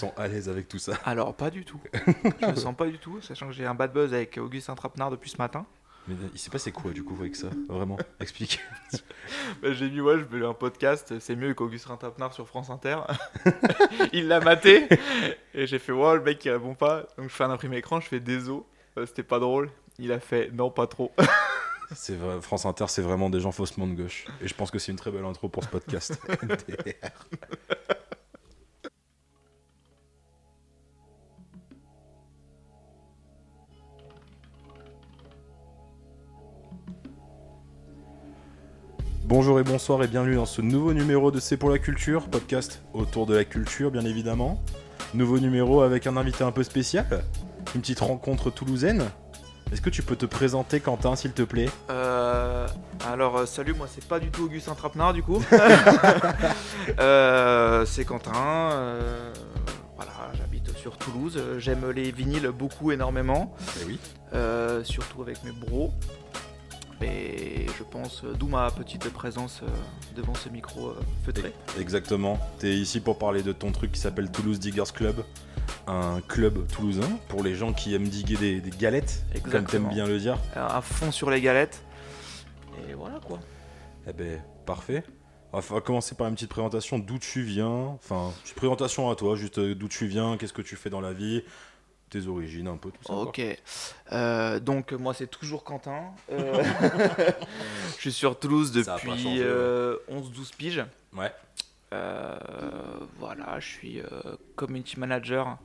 sens à l'aise avec tout ça Alors, pas du tout. je me sens pas du tout, sachant que j'ai un bad buzz avec Augustin Trapenard depuis ce matin. Mais il s'est passé quoi du coup avec ça? Vraiment, explique. Bah, j'ai dit, ouais, je vais un podcast, c'est mieux qu'Augustin Trapenard sur France Inter. il l'a maté, et j'ai fait, wow, le mec il répond pas. Donc je fais un imprimé écran, je fais désolé, c'était pas drôle. Il a fait, non, pas trop. C'est vrai, France Inter, c'est vraiment des gens faussement de gauche. Et je pense que c'est une très belle intro pour ce podcast. Bonjour et bonsoir et bienvenue dans ce nouveau numéro de C'est pour la culture, podcast autour de la culture bien évidemment. Nouveau numéro avec un invité un peu spécial, une petite rencontre toulousaine. Est-ce que tu peux te présenter Quentin s'il te plaît? Euh, alors, euh, salut, moi c'est pas du tout Augustin Trapenard du coup. Euh, c'est Quentin. euh, voilà, j'habite sur Toulouse. J'aime les vinyles beaucoup, énormément. Eh oui. Surtout avec mes bros. Et je pense, euh, d'où ma petite présence euh, devant ce micro euh, feutré. Exactement. T'es ici pour parler de ton truc qui s'appelle Toulouse Diggers Club, un club toulousain pour les gens qui aiment diguer des, des galettes, comme Exactement. t'aimes bien le dire. À fond sur les galettes. Et voilà quoi. Eh ben, parfait. On va commencer par une petite présentation d'où tu viens? Enfin, petite présentation à toi, juste d'où tu viens, qu'est-ce que tu fais dans la vie, tes origines, un peu tout ça. quoi. Ok. Euh, donc moi c'est toujours Quentin. Euh, je suis sur Toulouse depuis euh, 11-12 piges. Ouais. Euh, voilà, je suis community manager.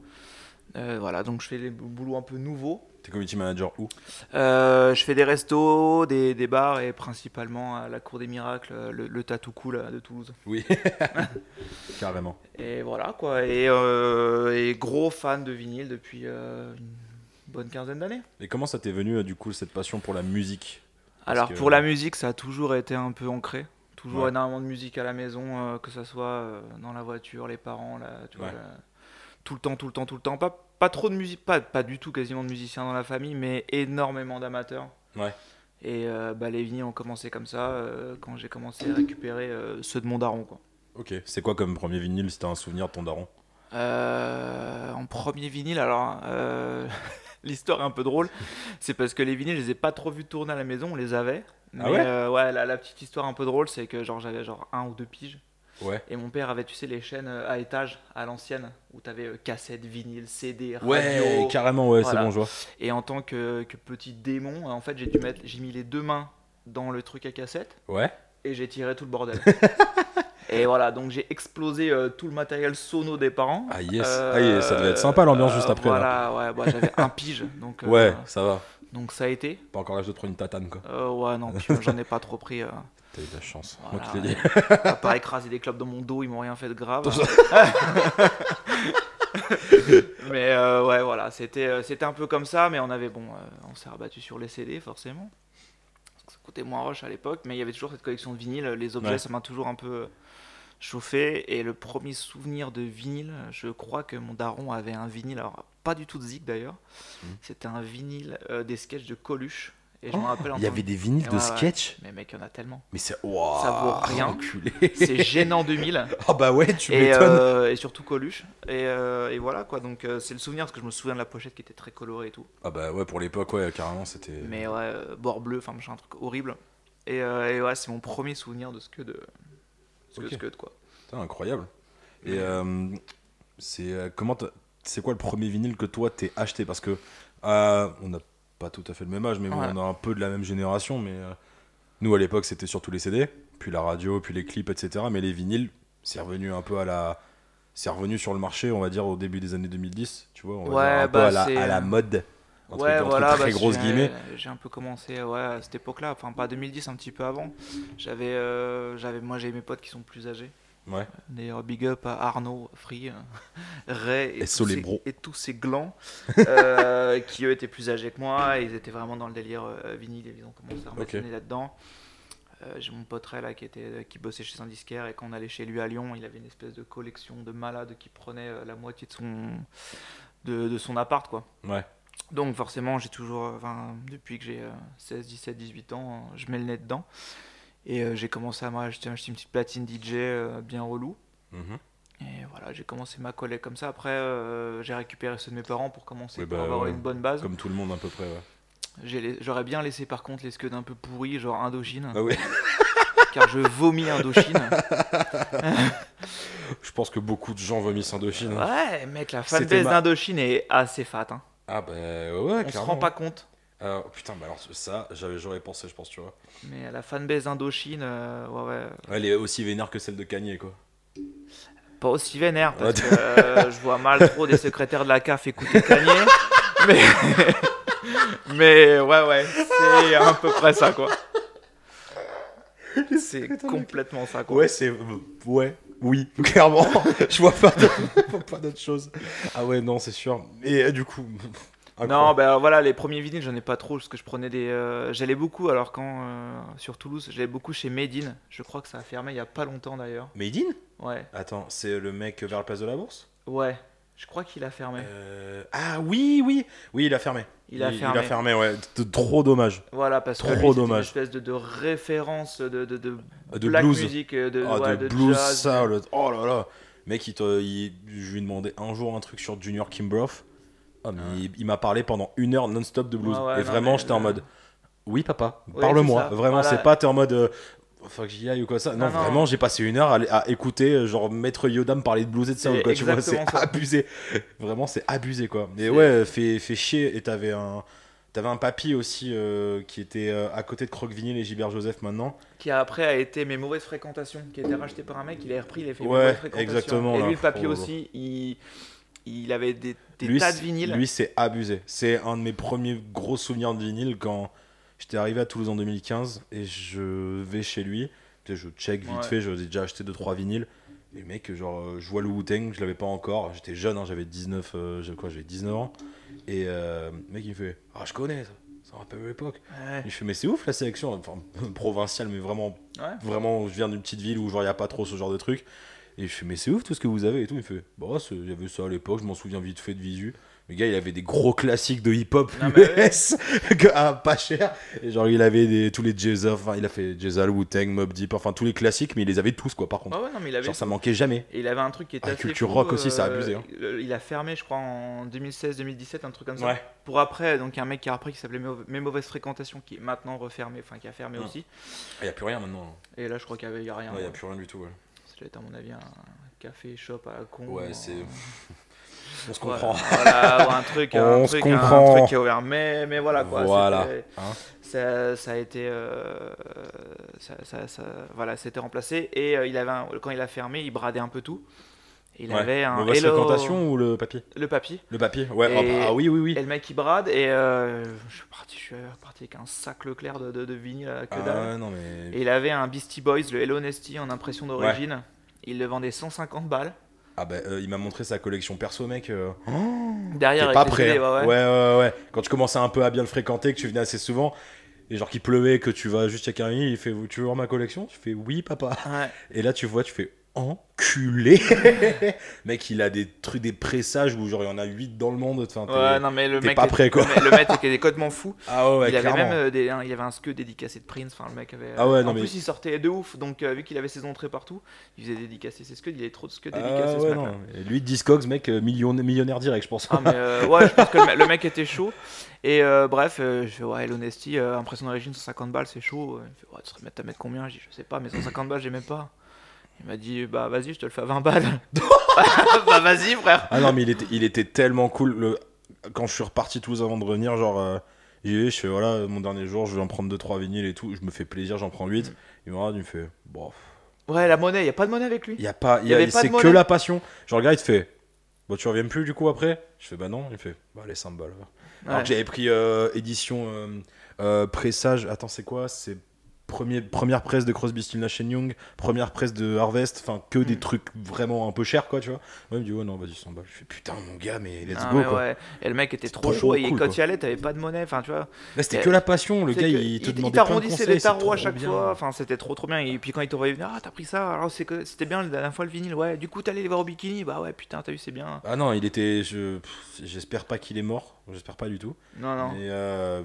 Euh, voilà, donc je fais des boulots un peu nouveaux. T'es community manager où? Euh, je fais des restos, des, des bars et principalement à la Cour des Miracles, le, le Tattoo Cool de Toulouse. Oui. Carrément. Et voilà quoi. Et, euh, et gros fan de vinyle depuis euh, une bonne quinzaine d'années. Et comment ça t'est venu, euh, du coup, cette passion pour la musique? Alors que- pour la musique, ça a toujours été un peu ancré. Toujours Ouais. énormément de musique à la maison, euh, que ça soit euh, dans la voiture, les parents, là, tu vois, Ouais. là, tout le temps, tout le temps, tout le temps. Pas, pas trop de musique, pas, pas du tout quasiment de musiciens dans la famille, mais énormément d'amateurs. Ouais. Et euh, bah, les vinyles ont commencé comme ça euh, quand j'ai commencé à récupérer euh, ceux de mon daron. Quoi. Ok. C'est quoi comme premier vinyle si t'as un souvenir de ton daron? Euh, en premier vinyle, alors l'histoire est un peu drôle. C'est parce que les vinyles, je les ai pas trop vus tourner à la maison, on les avait. Mais Ah ouais? Ouais, la, la petite histoire un peu drôle, c'est que genre j'avais genre un ou deux piges. Ouais. Et mon père avait, tu sais, les chaînes euh, à étage à l'ancienne où tu avais cassette, vinyle, CD, radio. Ouais, carrément, ouais, Voilà. c'est bon, je vois. Et en tant que, que petit démon, en fait, j'ai dû mettre, j'ai mis les deux mains dans le truc à cassette Ouais. et j'ai tiré tout le bordel. et voilà, donc j'ai explosé euh, tout le matériel sono des parents. Ah yes. Euh, ah, yes, ça devait être sympa l'ambiance juste euh, après. là. Voilà, ouais, bah, j'avais un pige, donc, euh, Ouais, ça va. donc ça a été. Pas encore l'âge de prendre une tatane, quoi. Euh, ouais, non, j'en ai pas trop pris. T'as eu de la chance. voilà, Moi qui dit. À part écraser des clubs dans mon dos, ils m'ont rien fait de grave. mais euh, ouais, voilà, c'était euh, c'était un peu comme ça, mais on avait bon, euh, on s'est rabattu sur les CD forcément. Ça coûtait moins rush à l'époque, mais il y avait toujours cette collection de vinyles. Les objets, Ouais. ça m'a toujours un peu chauffé. Et le premier souvenir de vinyle, je crois que mon daron avait un vinyle, alors pas du tout de Zik d'ailleurs. Mhm. C'était un vinyle euh, des sketchs de Coluche. Et je me rappelle Il y avait des vinyles de Ouais, sketch Mais mec, il y en a tellement. Mais c'est. Waouh, Ça vaut rien. C'est gênant 2000. Ah bah ouais, tu et, m'étonnes. euh, et surtout Coluche. Et, euh, et voilà quoi, donc euh, c'est le souvenir parce que je me souviens de la pochette qui était très colorée et tout. Ah bah ouais, pour l'époque, ouais, carrément, c'était. Mais ouais, euh, bord bleu, enfin machin, un truc horrible. Et, euh, et ouais, c'est mon premier souvenir de ce que de. Ce que Ok. ce que de quoi. Putain, incroyable. Et euh, c'est comment c'est quoi le premier vinyle que toi t'es acheté? Parce que on n'a pas tout à fait le même âge, mais bon, Ouais. on a un peu de la même génération. Mais euh, nous à l'époque c'était surtout les CD, puis la radio, puis les clips, etc. Mais les vinyles, c'est revenu un peu à la, c'est revenu sur le marché, on va dire au début des années 2010. Tu vois, on va Ouais, dire un peu bah, à la, à la euh, mode. Entre, ouais, entre voilà, très bah, grosses guillemets. J'ai un peu commencé ouais, à cette époque-là, enfin pas 2010, un petit peu avant. J'avais, euh, j'avais, moi j'ai mes potes qui sont plus âgés. Ouais. D'ailleurs, big up à Arnaud, Free, euh, Ray et, tous les ces- bros. et tous ces glands euh, qui eux étaient plus âgés que moi. Et ils étaient vraiment dans le délire euh, vinyle et ils ont commencé à remettre Ok. le nez là-dedans. Euh, J'ai mon pote Ray là qui, était, qui bossait chez un disquaire et quand on allait chez lui à Lyon, il avait une espèce de collection de malades qui prenait euh, la moitié de son, de, de son appart quoi. Ouais. Donc forcément, j'ai toujours, euh, enfin, depuis que j'ai euh, 16, 17, 18 ans, euh, je mets le nez dedans. Et euh, j'ai commencé à m'acheter acheter une petite platine DJ euh, bien relou. Mhm. Et voilà, j'ai commencé ma collègue comme ça. Après, euh, j'ai récupéré ceux de mes parents pour commencer, Oui, pour bah, avoir ouais. une bonne base. Comme tout le monde à peu près, ouais. J'aurais bien laissé par contre les scuds un peu pourris, genre Indochine, Ah ouais. car je vomis Indochine. Je pense que beaucoup de gens vomissent Indochine. hein. Ouais, mec, la fanbase ma- d'Indochine est assez fat. Hein. Ah bah ouais, On se clairement. rend pas compte. Alors, putain, bah alors ça, j'avais, j'aurais pensé, je pense, tu vois. Mais la fanbase Indochine, euh, ouais, ouais. Elle est aussi vénère que celle de Kanye, quoi. Pas aussi vénère, parce Ouais. que euh, je vois mal trop des secrétaires de la CAF écouter Kanye. mais... mais ouais, ouais, c'est à peu près ça, quoi. C'est complètement ça, quoi. Ouais, c'est. Ouais, oui, clairement. je vois pas d'autre chose. Ah ouais, non, c'est sûr. Et euh, du coup. Non, ben voilà, les premiers vinyles, j'en ai pas trop parce que je prenais des. euh, J'allais beaucoup, alors quand euh, sur Toulouse, j'allais beaucoup chez Made in. Je crois que ça a fermé il y a pas longtemps d'ailleurs. Made in? Ouais, Attends, c'est le mec vers la place de la bourse? Ouais, je crois qu'il a fermé. Euh, Ah oui, oui Oui, il a fermé. Il a Il fermé. a fermé, ouais. Trop dommage. Voilà, parce que Trop lui, c'était une dommage. espèce de, de référence de, de, de, De black blues. music, de, Ah, ouais, de, de blues, jazz. ça, le- oh là là. Mec, il te, il- je lui ai demandé un jour un truc sur Junior Kimbrough. Ah, mais il, il m'a parlé pendant une heure non-stop de blues. Ouais, Et non, vraiment, j'étais en mode, oui papa, Oui, parle-moi. Vraiment, Voilà. c'est pas t'es en mode, euh, faut que j'y aille ou quoi ça. Non, Non, non. vraiment, j'ai passé une heure à, à écouter euh, genre Maître Yoda me parler de blues et de ça. C'est Quoi, tu vois, c'est ça. abusé. Vraiment, c'est abusé quoi. Mais ouais, fait, fait chier. Et t'avais un, t'avais un papy aussi euh, qui était euh, à côté de Croque Vinyl et Gilbert Joseph maintenant. Qui après a été Mes Mauvaises Fréquentations, qui a été racheté par un mec, il a repris, il a fait Ouais, Mauvaises Fréquentations. exactement, Et lui, le Oh là. aussi, il, il avait des, des lui, tas de vinyles. Lui, c'est abusé. C'est un de mes premiers gros souvenirs de vinyle quand j'étais arrivé à Toulouse en 2015 et je vais chez lui. Je check vite Ouais. fait, j'ai déjà acheté 2-3 vinyles. Et mec, genre, euh, je vois le Wu-Tang, je l'avais pas encore. J'étais jeune, hein, j'avais 19, euh, j'avais quoi, j'avais 19 ans. Et euh, le mec, il me fait Ah, je connais ça. Ça me rappelle l'époque. Ouais. Je fais Mais c'est ouf la sélection. Enfin, provinciale, mais vraiment Ouais. vraiment je viens d'une petite ville où genre il y a pas trop ce genre de truc et je fais mais c'est ouf tout ce que vous avez et tout il me fait bah il y avait ça à l'époque je m'en souviens vite fait de visu le gars il avait des gros classiques de hip hop Non, mais ouais. US à pas cher et genre il avait des, tous les Jazz enfin il a fait Jazz Wu-Tang Mob Deep enfin tous les classiques mais il les avait tous quoi par contre Ah ouais, non, mais il avait genre ça manquait jamais Et il avait un truc qui était Ah, assez culture fou, rock aussi, ça a euh, abusé, hein. Il a fermé, je crois, en 2016-2017, un truc comme ça. Pour après, donc il y a un mec qui a repris qui s'appelait Mes Mau- Mes Mauvaises Fréquentations, qui est maintenant refermé, enfin qui a fermé Ouais. aussi. il y a plus rien maintenant Et là, je crois qu'il y avait il y a rien. il y a ouais. plus rien du tout ouais, Ça doit être, à mon avis, un café shop à la con. Ouais, c'est- on se voilà, comprend Voilà, ou un truc, On un, un comprend. truc qui est ouvert. Mais, mais voilà quoi. Voilà. Hein ça, ça a été. euh, ça, ça- ça- voilà, c'était remplacé. Et euh, il avait un- quand il a fermé, il bradait un peu tout. Il Ouais. avait un Mauvaise Hello- fréquentation ou le papier le papier. le papier ouais Et- ah, oui oui oui Et le mec il brade et euh, je suis parti, je suis parti avec un sac Leclerc de, de, de vinyle à la que ah, non mais Et il avait un Beastie Boys, le Hello Honesty en impression d'origine. Il le vendait 150 balles. Ah bah euh, il m'a montré sa collection perso mec. euh, Derrière T'es avec pas prêt. Ouais, ouais. ouais. Quand tu commençais un peu à bien le fréquenter, que tu venais assez souvent, et genre qu'il pleuvait, que tu vas juste checker un vinyle, il fait tu veux voir ma collection? Tu fais oui papa. Ouais. Et là tu vois, tu fais enculé. mec il a des trucs, des pressages où genre il y en a 8 dans le monde. Enfin, Ouais, non mais le mec, pas est- prêt, quoi. Le, mec- était complètement fou. Ah ouais, il avait clairement. même euh, des, il avait un skeu dédicacé de Prince. Enfin le mec avait. Ah ouais, en mais- plus il sortait de ouf. Donc euh, vu qu'il avait ses entrées partout, il faisait dédicacer ses scuds. Il avait trop de scuds Ah dédicacés. ce ouais, non. Lui, Discogs, mec, euh, millionnaire, millionnaire direct, je pense. Ah mais euh, ouais, je pense que le, me- le mec était chaud. Et euh, bref, euh, je fais ouais, l'honesty, euh, impression d'origine 150 balles, c'est chaud. Il me fait ouais, tu serais mettre à mettre combien? Je dis je sais pas, mais 150 balles, j'aimais pas. Il m'a dit bah vas-y, je te le fais à 20 balles. bah vas-y, frère. Ah non, mais il était, il était tellement cool. Le... Quand je suis reparti tous avant de revenir, genre, euh, je fais voilà, mon dernier jour, je vais en prendre 2-3 vinyles et tout. Je me fais plaisir, j'en prends 8. Il me regarde, il me fait bon. Ouais, la monnaie, y a pas de monnaie avec lui? Il y a pas, il Il y a- c'est que la passion. Genre, le gars, il te fait bon, tu reviens plus du coup après? Je fais bah non. Il fait bah, allez, 5 balles. Alors que j'avais pris euh, édition euh, euh, pressage. Attends, c'est quoi? C'est premier, première presse de Crosby, Still Nash Young, première presse de Harvest. Enfin, que des Mm. trucs vraiment un peu chers, quoi, tu vois. Ouais, il me dit ouais, non, vas-y, 100 balles. Je fais putain, mon gars, mais let's Ah, go, mais quoi. ouais. Et le mec était trop, chaud et quand quoi. tu y allais, t'avais pas de monnaie. Enfin, tu vois. Là, c'était que la passion. Le gars, il te il demandait plein de t'arrondissait les tarots à chaque bien. fois. Enfin, c'était trop trop bien. Et puis quand il t'aurait venu, ah, t'as pris ça. Alors c'est que c'était bien la dernière fois le vinyle. Ouais, du coup, t'allais les voir au bikini. Bah ouais, putain, t'as vu, c'est bien. Ah non, il était. je- J'espère pas qu'il est mort. J'espère pas du tout. Non, non. Et euh,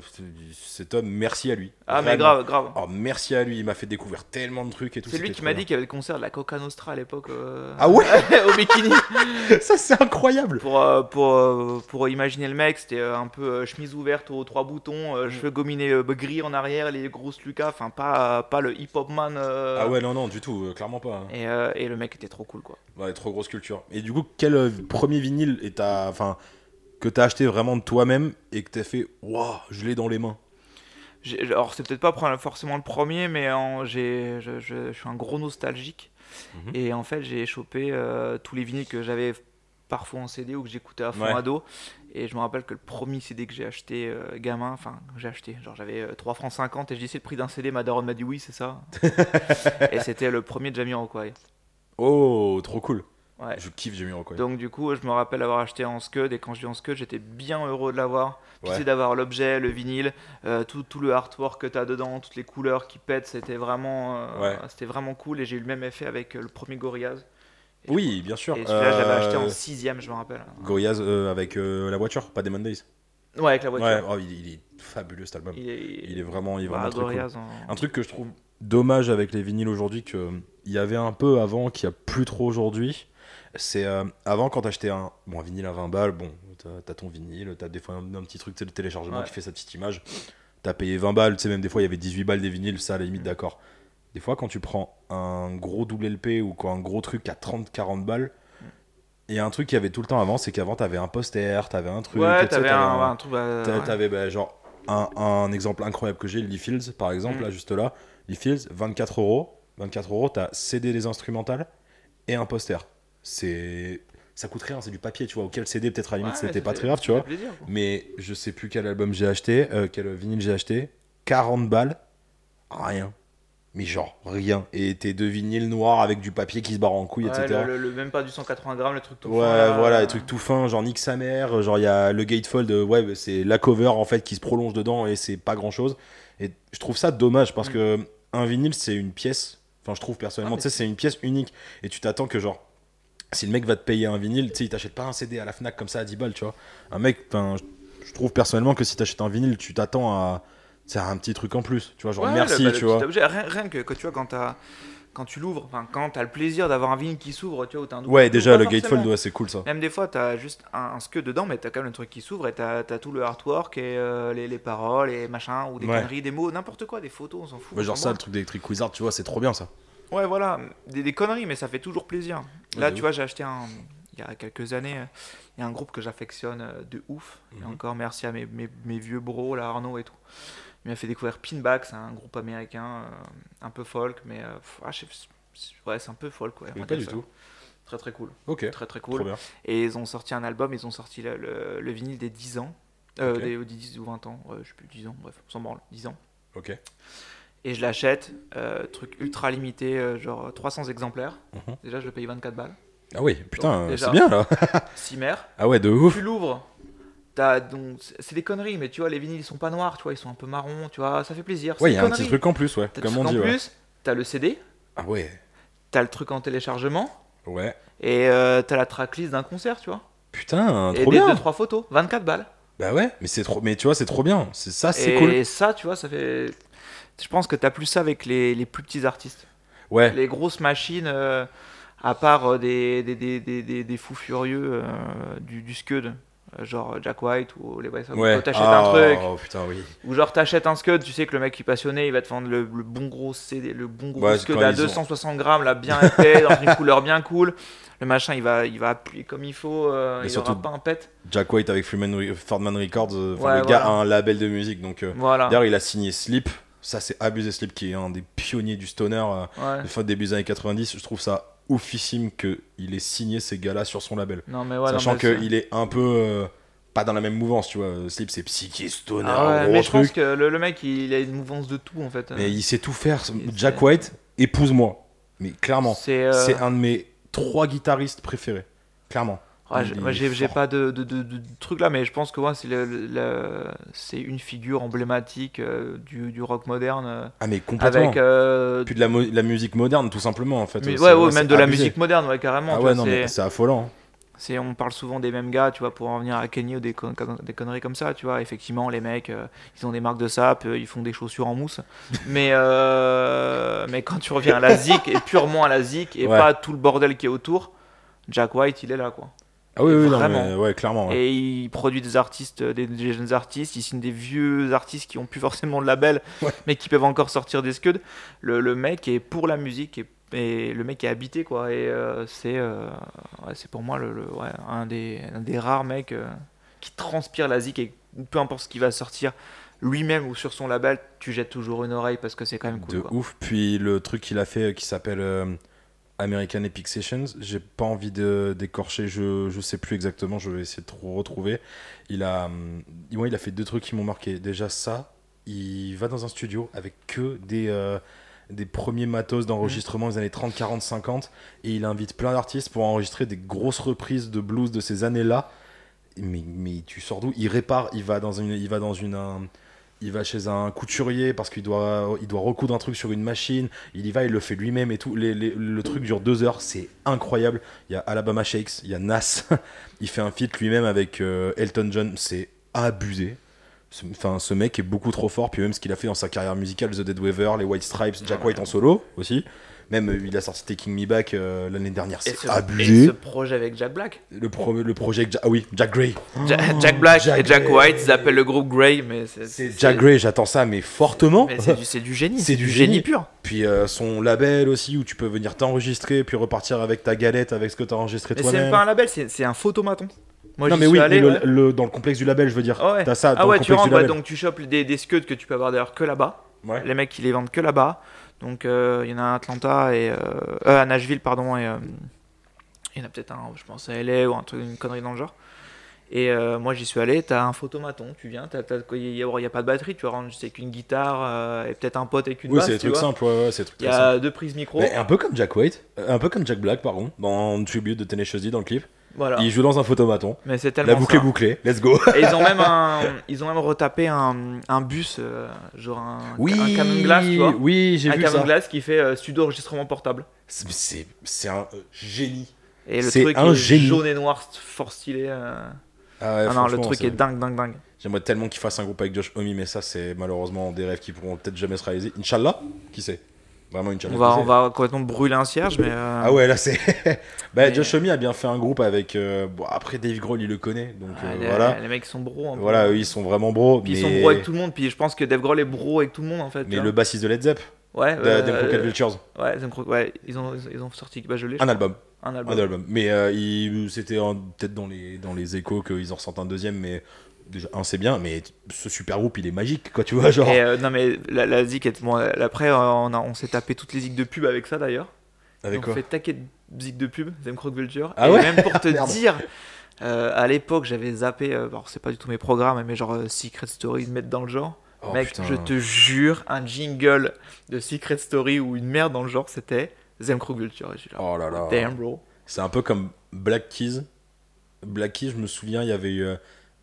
cet homme, merci à lui. Ah, mais grave, grave. Oh, merci à lui, il m'a fait découvrir tellement de trucs et tout. C'est lui qui m'a dit qu'il y avait le concert de la Coca Nostra à l'époque. euh, Ah ouais Au bikini. Ça, c'est incroyable Pour, euh, pour, pour imaginer le mec, c'était un peu chemise ouverte aux trois boutons, Mm. cheveux gominés gris en arrière, les grosses lucas, enfin pas, pas le hip-hop man. Ah ouais, non, non, du tout, clairement pas. hein. Et, et le mec était trop cool quoi. Ouais, trop grosse culture. Et du coup, quel premier vinyle est ta, enfin, que t'as acheté vraiment de toi-même et que t'as fait, waouh, je l'ai dans les mains. Alors c'est peut-être pas forcément le premier, mais en- j'ai, je, je- je suis un gros nostalgique. Mhm. Et en fait j'ai chopé euh, tous les vinyles que j'avais parfois en CD ou que j'écoutais à fond Ouais. ado. Et je me rappelle que le premier CD que j'ai acheté euh, gamin, enfin j'ai acheté, genre j'avais euh, 3 francs 50 et je dis c'est le prix d'un CD, ma daronne m'a dit oui c'est ça. et c'était le premier de Jamiroquai. Oh, trop cool. Ouais. Je kiffe Jamiroquai. Donc du coup, je me rappelle avoir acheté en Scud et quand je dis en Scud, j'étais bien heureux de l'avoir. Puis c'est d'avoir l'objet, le vinyle, euh, tout, tout le artwork que t'as dedans, toutes les couleurs qui pètent, c'était vraiment, euh, Ouais. c'était vraiment cool et j'ai eu le même effet avec euh, le premier Gorillaz. Et Oui, bien sûr. Et celui-là, j'avais acheté en Euh, sixième, je me rappelle. Gorillaz avec la voiture, pas Demon Days. Ouais, avec la voiture. Ouais, oh, il, il est fabuleux cet album. Il est, Il est vraiment, il est bah, vraiment très cool. En- Un truc que je trouve dommage avec les vinyles aujourd'hui, que euh, il y avait un peu avant, qu'il n'y a plus trop aujourd'hui, c'est euh, avant quand t'achetais un, bon, un vinyle à 20 balles, bon, t'as as ton vinyle, t'as des fois un, un petit truc de téléchargement Ouais. qui fait sa petite image, t'as payé 20 balles, tu sais, même des fois il y avait 18 balles des vinyles, ça à la Mm. limite d'accord. Des fois quand tu prends un gros double LP ou un gros truc à 30-40 balles, Mm. il y a un truc qu'il y avait tout le temps avant, c'est qu'avant t'avais un poster, t'avais un truc, Ouais, t'avais un, truc. bah, ouais. T'avais bah, genre un, un exemple incroyable que j'ai, Lee Fields par exemple, Mm. là juste là. Lee Fields, 24 euros. 24 euros, t'as CD des instrumentales et un poster. C'est. Ça coûte rien, c'est du papier, tu vois. Auquel CD, peut-être à la limite, Ouais, c'était pas très grave, tu vois. plaisir. Mais je sais plus quel album j'ai acheté, euh, quel vinyle j'ai acheté. 40 balles, rien. Mais genre, rien. Et tes deux vinyles noirs avec du papier qui se barre en couille, Ouais, etc. le, le- le- même pas du 180 grammes, le truc tout Ouais, fin, là. voilà, les trucs tout fins, genre nique sa mère, genre il y a le gatefold, euh, ouais, c'est la cover en fait qui se prolonge dedans et c'est pas grand chose. Et je trouve ça dommage parce Mm. que un vinyle c'est une pièce, enfin je trouve personnellement, Ah, tu sais, c'est une pièce unique et tu t'attends que genre, si le mec va te payer un vinyle, tu sais, il t'achète pas un CD à la Fnac comme ça à 10 balles, tu vois. Un mec, je- trouve personnellement que si t'achètes un vinyle, tu t'attends à, à un petit truc en plus, tu vois, genre Ouais, merci, le- bah, le tu vois. objet. Rien, rien que, que tu vois, quand, t'as- quand tu l'ouvres, enfin, quand t'as le plaisir d'avoir un vinyle qui s'ouvre, tu vois, ou t'as un Ouais, déjà le gatefold, ouais, c'est cool ça. Même des fois, t'as juste un, un skeu dedans, mais t'as quand même le truc qui s'ouvre et t'as as tout le artwork et euh, les, les paroles et machin, ou des Ouais. conneries, des mots, n'importe quoi, des photos, on s'en fout. Ouais, genre ça, le truc d'Electric Wizard, tu vois, c'est trop bien ça. Ouais, voilà, des, des conneries, mais ça fait toujours plaisir. Là, tu vois, j'ai acheté un. Il y a quelques années, euh, il y a un groupe que j'affectionne euh, de ouf. Et Mhm. encore merci à mes, mes, mes vieux bros, là, Arnaud et tout. Il m'a fait découvrir Pinback, c'est un groupe américain, euh, un peu folk, mais euh, ah, ouais, c'est un peu folk, ouais. Mais pas du ça. tout. Très très cool. Ok, Très très cool. bien. Et ils ont sorti un album, ils ont sorti le, le- le vinyle des 10 ans. Euh, des, des 10 ou 20 ans, je sais plus, 10 ans, bref, on s'en branle, 10 ans. Ok. Et je l'achète, euh, truc ultra limité, euh, genre 300 exemplaires. Mhm. Déjà, je le paye 24 balles. Ah oui, putain, c'est bien là. 6 mères. Ah ouais, de ouf. Tu l'ouvres. t'as- donc, c'est des conneries, mais tu vois, les vinyles ils sont pas noirs, tu vois, ils sont un peu marrons, tu vois, ça fait plaisir. Ouais, il y a un petit truc en plus, ouais. Comme le on dit, en ouais. plus, t'as le CD, Ah ouais. t'as le truc en téléchargement, Ouais. et euh, t'as la tracklist d'un concert, tu vois. Putain, et trop bien. 2-3 photos, 24 balles. Bah ouais, mais c'est trop mais tu vois, c'est trop bien. C'est ça, c'est et cool. ça, tu vois, ça fait. Je pense que t'as plus ça avec les, les plus petits artistes. Ouais. Les grosses machines, euh, à part euh, des, des, des, des, fous furieux euh, du, du Scud, genre Jack White ou les White Sox. Ouais. T'achètes un truc, Oh putain, oui. ou genre t'achètes un Scud, tu sais que le mec qui est passionné, il va te vendre le, le bon gros CD, le bon gros Ouais, Scud à ils ont- 260 grammes, là, bien épais, dans une couleur bien cool. Le machin, il va, il va appuyer comme il faut, euh, il surtout- aura pas un pet. Jack White avec Freeman Re- Fordman Records, euh, Ouais, le gars a un label de musique donc euh, Voilà. d'ailleurs, il a signé Sleep. Ça c'est abusé Sleep qui est un des pionniers du stoner euh, Ouais. de fin début des années 90, je trouve ça oufissime que il ait signé ces gars-là sur son label. Non, mais ouais, non, Sachant qu'il est un peu euh, pas dans la même mouvance, tu vois. Sleep c'est psyché, stoner, Ah ouais, gros mais je pense que le, le mec, il a une mouvance de tout en fait. Mais il sait tout faire. Et Jack White, épouse-moi. Mais clairement, C'est. euh, c'est un de mes trois guitaristes préférés. Clairement. Ouais, j'ai- pas de, de, de- de truc là, mais je pense que ouais, c'est une figure emblématique euh, du, du rock moderne. euh, Ah mais complètement. avec. euh, Puis de la, musique moderne tout simplement en fait. mais- C'est- ouais, ouais, c'est même de la musique moderne, ouais, carrément. Ah ouais vois, non mais c'est- affolant. hein. On parle souvent des mêmes gars, tu vois, pour en venir à Kenny ou des, con- des conneries comme ça, tu vois. Effectivement, les mecs, euh, ils ont des marques de sap, ils font des chaussures en mousse. Mais, mais quand tu reviens à la zik, et purement à la zik, et Ouais. pas tout le bordel qui est autour, Jack White, il est là, quoi. Ah oui, oui, non, Vraiment. mais ouais, clairement. ouais. Et il produit des artistes, des, des jeunes artistes, il signe des vieux artistes qui ont plus forcément de label, Ouais. mais qui peuvent encore sortir des scuds. Le, le mec est pour la musique et, et le mec est habité quoi. Et euh, c'est euh, ouais, pour moi le, le- ouais, un, des, un des rares mecs euh, qui transpire la zik et peu importe ce qui va sortir lui-même ou sur son label, tu jettes toujours une oreille parce que c'est quand même cool. de quoi. ouf. Puis le truc qu'il a fait euh, qui s'appelle euh, American Epic Sessions, j'ai pas envie de d'écorcher, je, je sais plus exactement, je vais essayer de trop retrouver. Il a, ouais, il a fait deux trucs qui m'ont marqué. Déjà ça, il va dans un studio avec que des, euh, des premiers matos d'enregistrement des années 30, 40, 50 et il invite plein d'artistes pour enregistrer des grosses reprises de blues de ces années-là. Mais, mais tu sors d'où? Il répare, il va dans une, il va dans une, un- il va chez un couturier parce qu'il doit, il doit recoudre un truc sur une machine. Il y va, il le fait lui-même et tout. Les- les- le truc dure deux heures, c'est incroyable. Il y a Alabama Shakes, il y a Nas. il fait un feat lui-même avec euh, Elton John. C'est abusé. Enfin, ce mec est beaucoup trop fort. Puis même ce qu'il a fait dans sa carrière musicale, The Dead Weaver, les White Stripes, Jack White en solo aussi. Même euh, il a sorti Taking Me Back euh, l'année dernière. C'est ce, abusé. et ce projet avec Jack Black. Le, pro- le projet, avec Ja- ah oui, Jack Gray. Ja- Jack Black Jack et Jack Gray. White, ils appellent le groupe Grey, mais c'est Jack Gray, j'attends ça, mais fortement. c'est du, génie. C'est du génie. pur. Puis euh, son label aussi, où tu peux venir t'enregistrer, puis repartir avec ta galette, avec ce que t'as enregistré Mais c'est même toi-même. pas un label, c'est un photomaton. Moi, Non mais oui, allé, mais le- ouais. le- dans le complexe du label, je veux dire. Ah ouais. T'as ça dans Ah ouais, le tu complexe rentres, du ouais, label. donc tu chopes des, des scuds que tu peux avoir d'ailleurs que là-bas. Ouais. Les mecs, ils les vendent que là-bas. Donc euh, il y en a à Atlanta et euh, euh, à Nashville, pardon, et il y en a peut-être un, je pense à LA ou un truc, une connerie dans le genre. Et euh, moi j'y suis allé, t'as un photomaton, tu viens, t'as- t'as- il n'y a, a pas de batterie, tu rentres juste avec une guitare euh, et peut-être un pote avec une Oui, basse. c'est des trucs simples, ouais, ouais, c'est des trucs Il y a deux prises micro. Mais un peu comme Jack White, un peu comme Jack Black, pardon, dans Tribute de Tenacious D dans le clip. Voilà. Il joue dans un photomaton. Mais c'est tellement La boucle est bouclée, let's go. Et ils ont même un, ils ont même retapé un, un bus, euh, genre un, un camion de glace, tu vois. Oui, j'ai un vu ça. de glace qui fait euh, studio enregistrement portable. C'est- C'est un euh, génie. Et le C'est truc un est génie. jaune et noir, fort stylé. euh. Ah ouais, Ah non, le truc est dingue, dingue, dingue. J'aimerais tellement qu'il fasse un groupe avec Josh Homme, mais ça, c'est malheureusement des rêves qui pourront peut-être jamais se réaliser. Inch'Allah, qui sait Vraiment, Inch'Allah. On va, on va complètement brûler un cierge, mais. euh, Ah ouais, là c'est. bah, Mais- Josh Homme a bien fait un groupe avec. euh, Bon, après, Dave Grohl, il le connaît, donc ah, euh, les, voilà. les mecs sont bros. peu. Voilà, eux, ils sont vraiment bros. Puis mais ils sont bros avec tout le monde. Puis je pense que Dave Grohl est bro avec tout le monde en fait. mais le bassiste de Led Zepp, Ouais, de euh, Dem euh, Vultures, ouais, ouais, ils ont, ils ont sorti. Bah, je l'ai. un album. Un album. Un album. Mais euh, c'était peut-être dans les, dans les échos qu'ils en ressentent un deuxième, mais un c'est bien, mais ce super groupe, il est magique, quoi, tu vois, genre. Et, euh, non mais la, la zik bon, après euh, on, on s'est tapé toutes les zik de pub avec ça d'ailleurs. avec on quoi fait taquet de zik de pub, Crook Vulture. Ah et ouais même pour te dire, euh, à l'époque j'avais zappé, euh, alors c'est pas du tout mes programmes, mais genre euh, Secret Story de mettre dans le genre. Oh, Mec, putain. je te jure, un jingle de Secret Story ou une merde dans le genre, c'était là, Oh là là. damn bro. C'est un peu comme Black Keys. Black Keys, je me souviens, il y avait eu